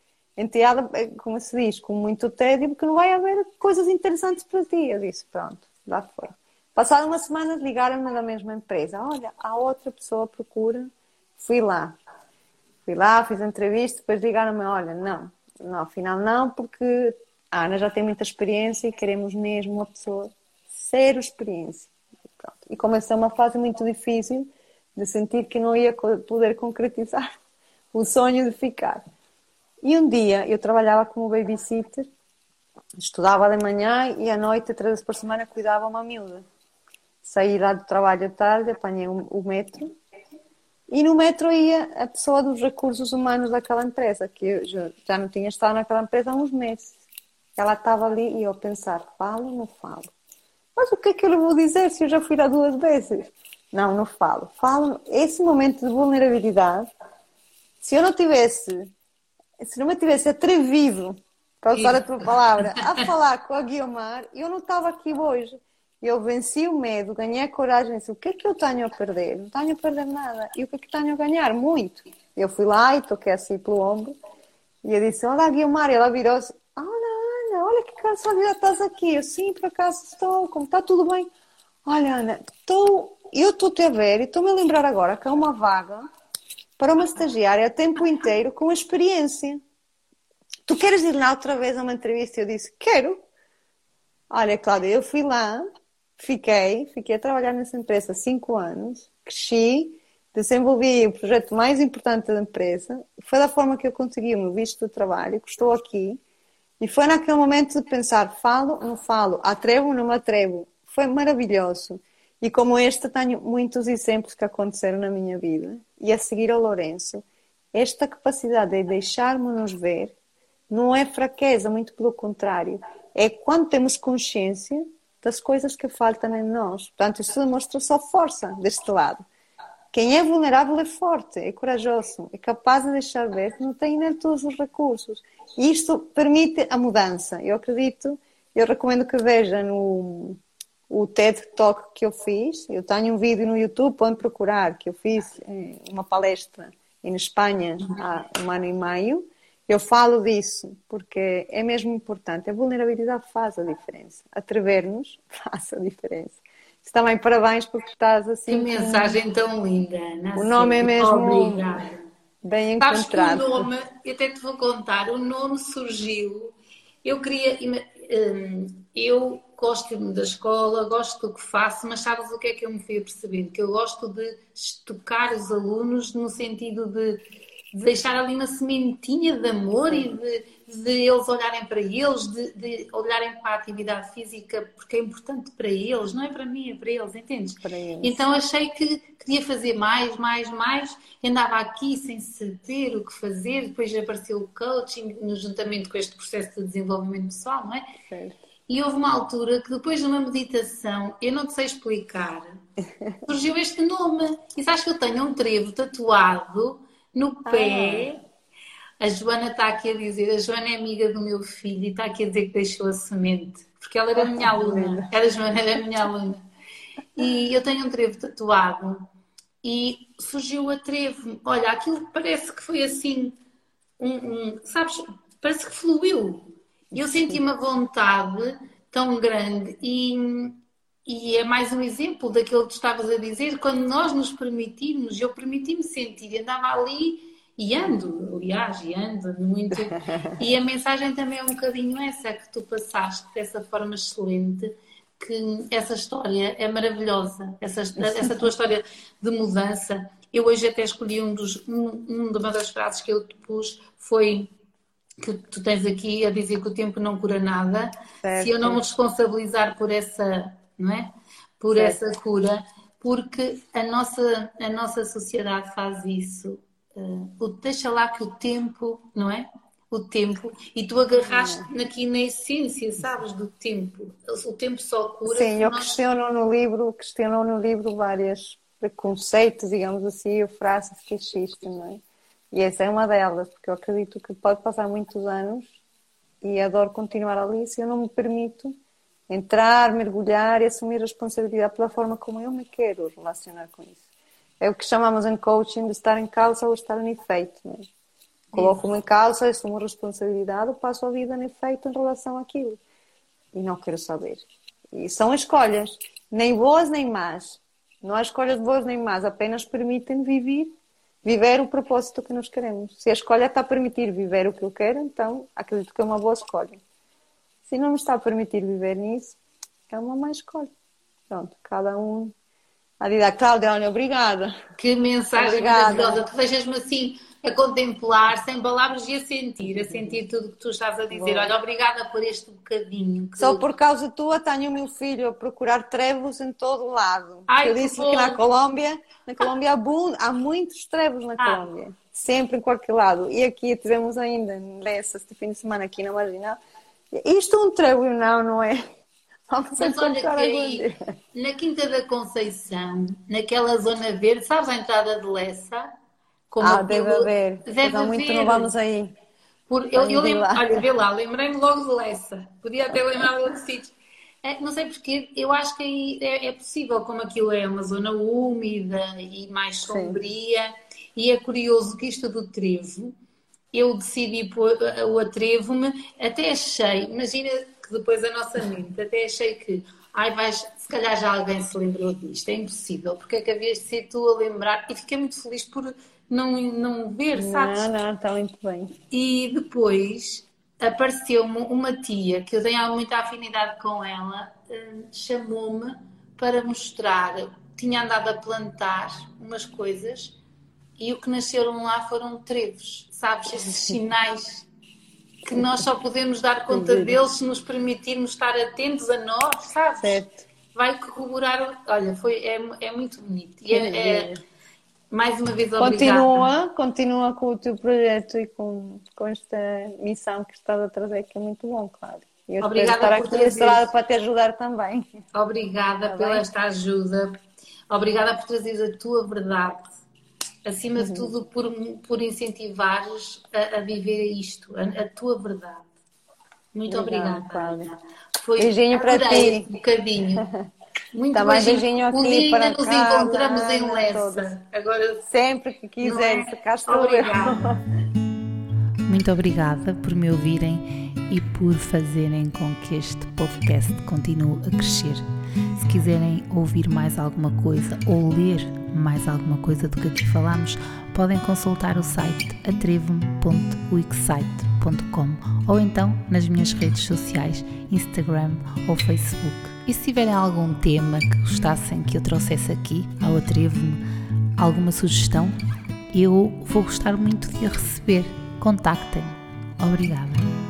S2: enteada, é, como se diz, com muito tédio, porque não vai haver coisas interessantes para ti. Eu disse, pronto, lá foi. Passada uma semana, ligaram-me da mesma empresa. Olha, há outra pessoa procura. Fui lá. Fui lá, fiz a entrevista, depois ligaram-me, olha, não, não, afinal não, porque a Ana já tem muita experiência e queremos mesmo uma pessoa zero experiência. Pronto. E começou uma fase muito difícil de sentir que não ia poder concretizar o sonho de ficar. E um dia eu trabalhava como babysitter, estudava de manhã e à noite, três vezes por semana, cuidava uma miúda. Saí lá do trabalho à tarde, apanhei o metro e no metro ia a pessoa dos recursos humanos daquela empresa, que eu já não tinha estado naquela empresa há uns meses. Ela estava ali e eu a pensar, falo ou não falo? Mas o que é que eu lhe vou dizer se eu já fui lá duas vezes? Não, não falo. Falo, esse momento de vulnerabilidade, se eu não tivesse se não me tivesse atrevido, para usar a tua palavra, a falar com a Guiomar, eu não estava aqui hoje. eu venci o medo, ganhei a coragem, disse, o que é que eu tenho a perder? Não tenho a perder nada. E o que é que tenho a ganhar? Muito. Eu fui lá e toquei assim pelo ombro e eu disse, olá Guilmar, e ela virou-se, olha Ana, olha que cansada estás aqui. Eu, sim, por acaso estou, como está tudo bem? Olha Ana, estou, eu estou-te a ver e estou-me a lembrar agora que há uma vaga para uma estagiária a tempo inteiro com experiência. Tu queres ir lá outra vez a uma entrevista? Eu disse, quero. Olha, Cláudia, eu fui lá, Fiquei, fiquei a trabalhar nessa empresa cinco anos, cresci, desenvolvi o projeto mais importante da empresa, foi da forma que eu consegui o meu visto de trabalho, que estou aqui, e foi naquele momento de pensar, falo, não falo, atrevo, não me atrevo. Foi maravilhoso. E como este, tenho muitos exemplos que aconteceram na minha vida. E a seguir ao Lourenço, esta capacidade de deixarmos-nos ver não é fraqueza, muito pelo contrário. É quando temos consciência das coisas que faltam em nós. Portanto, isso demonstra só força deste lado. Quem é vulnerável é forte, é corajoso, é capaz de deixar ver que não tem nem todos os recursos. E isto permite a mudança. Eu acredito, eu recomendo que vejam no o TED Talk que eu fiz. Eu tenho um vídeo no YouTube, podem procurar, que eu fiz eh, uma palestra em Espanha há um ano e meio eu falo disso porque é mesmo importante. A vulnerabilidade faz a diferença. Atrever-nos faz a diferença. Também parabéns porque estás assim.
S1: Que mensagem tão linda, Ana.
S2: O nome é mesmo
S1: Obrigada.
S2: bem encontrado.
S1: Sabes que o nome, eu até te vou contar, o nome surgiu. Eu queria. Hum, eu gosto da escola, gosto do que faço, mas sabes o que é que eu me fui a perceber? Que eu gosto de tocar os alunos no sentido de de deixar ali uma sementinha de amor e de, de eles olharem para eles, de, de, olharem para a atividade física porque é importante para eles, não é para mim, é para eles, entendes?
S2: Para eles.
S1: Então achei que queria fazer mais, mais, mais, andava aqui sem saber o que fazer, depois apareceu o coaching no juntamento com este processo de desenvolvimento pessoal, não é?
S2: Certo.
S1: E houve uma altura que depois de uma meditação, eu não te sei explicar, surgiu este nome. E sabes que eu tenho um trevo tatuado no pé. Ah. A Joana está aqui a dizer, a Joana é amiga do meu filho e está aqui a dizer que deixou a semente, porque ela era a minha aluna. Era a Joana, era a minha aluna. E eu tenho um trevo tatuado e surgiu a trevo. Olha, aquilo parece que foi assim, um, um sabes, parece que fluiu. Eu senti uma vontade tão grande e, e é mais um exemplo daquilo que tu estavas a dizer, quando nós nos permitimos, eu permiti-me sentir, andava ali e ando, aliás, e ando muito. E a mensagem também é um bocadinho essa, que tu passaste dessa forma excelente, que essa história é maravilhosa, essa, essa tua história de mudança. Eu hoje até escolhi um dos, um, uma das frases que eu te pus, foi que tu tens aqui a dizer que o tempo não cura nada. Certo. Se eu não me responsabilizar por essa não é? Por certo. essa cura, porque a nossa, a nossa sociedade faz isso. Uh, deixa lá que o tempo, não é? O tempo, e tu agarraste é. aqui na essência, sabes, do tempo. O tempo só cura.
S2: Sim, eu nós... questiono no livro, questiono no livro vários preconceitos, digamos assim, ou frases que existem, não é? E essa é uma delas, porque eu acredito que pode passar muitos anos e adoro continuar ali se eu não me permito entrar, mergulhar e assumir a responsabilidade pela forma como eu me quero relacionar com isso. É o que chamamos em coaching de estar em causa ou estar em efeito. Né? Coloco-me em causa, assumo responsabilidade, passo a vida em efeito em relação àquilo. E não quero saber. E são escolhas, nem boas nem más. Não há escolhas boas nem más, apenas permitem viver, viver o propósito que nós queremos. Se a escolha está a permitir viver o que eu quero, então acredito que é uma boa escolha. Se não me está a permitir viver nisso, é uma má escolha. Pronto, cada um a Cláudia, olha, obrigada.
S1: Que mensagem obrigada. maravilhosa. Tu deixas-me assim a contemplar, sem palavras e a sentir, a sentir tudo o que tu estás a dizer. Olha, obrigada por este bocadinho.
S2: Que... Só por causa tua tenho o meu filho a procurar trevos em todo o lado. Ai, eu disse que, que na Colômbia, na Colômbia há, há muitos trevos na ah. Colômbia. Sempre em qualquer lado. E aqui tivemos ainda, nessa, este fim de semana aqui na Marginal, isto é um tribunal, não é?
S1: Vamos Mas olha que aí, na Quinta da Conceição, naquela zona verde, sabes a entrada de Lessa?
S2: Como ah, deve haver. Deve haver. muito não vamos aí.
S1: Por, eu, eu lembro, olha, vê lá, lembrei-me logo de Lessa. Podia até lembrar de outro sítio. É, não sei porque, eu acho que aí é, é, possível, como aquilo é uma zona úmida e mais sombria, Sim. e é curioso que isto do trevo, eu decidi pôr o atrevo-me, até achei, imagina que depois a nossa mente, até achei que, ai, vais, se calhar já alguém se lembrou disto, é impossível, porque é que havias de ser tu a lembrar, e fiquei muito feliz por não, não ver, sabes?
S2: Não, não, está muito bem.
S1: E depois apareceu-me uma tia que eu tenho muita afinidade com ela, hum, chamou-me para mostrar, tinha andado a plantar umas coisas e o que nasceram lá foram trevos, sabes? Esses sinais que nós só podemos dar conta deles se nos permitirmos estar atentos a nós, sabes? Certo. Vai corroborar, olha, foi, é, é muito bonito. E é, é, mais uma vez, obrigada.
S2: Continua, continua com o teu projeto e com, com esta missão que estás a trazer, que é muito bom, claro. E eu obrigada estar aqui trazer... para te ajudar também.
S1: Obrigada tá pela bem? esta ajuda. Obrigada por trazeres a tua verdade. Acima uhum. de tudo, por, por incentivares a, a viver isto, a, a, tua verdade. Muito obrigada.
S2: Cláudia. Foi Beijinho para ti.
S1: Um bocadinho.
S2: Muito Também beijinho, beijinho aqui um dia para
S1: nos casa, encontramos em Lessa. Agora,
S2: Sempre que quiseres, é? cá estou
S1: Obrigada.
S3: Muito obrigada por me ouvirem e por fazerem com que este podcast continue a crescer. Se quiserem ouvir mais alguma coisa ou ler mais alguma coisa do que aqui falamos, podem consultar o site atrevo.wixsite.com ou então nas minhas redes sociais, Instagram ou Facebook. E se tiverem algum tema que gostassem que eu trouxesse aqui ao Atrevo-me, alguma sugestão, eu vou gostar muito de a receber. Contactem. Obrigada.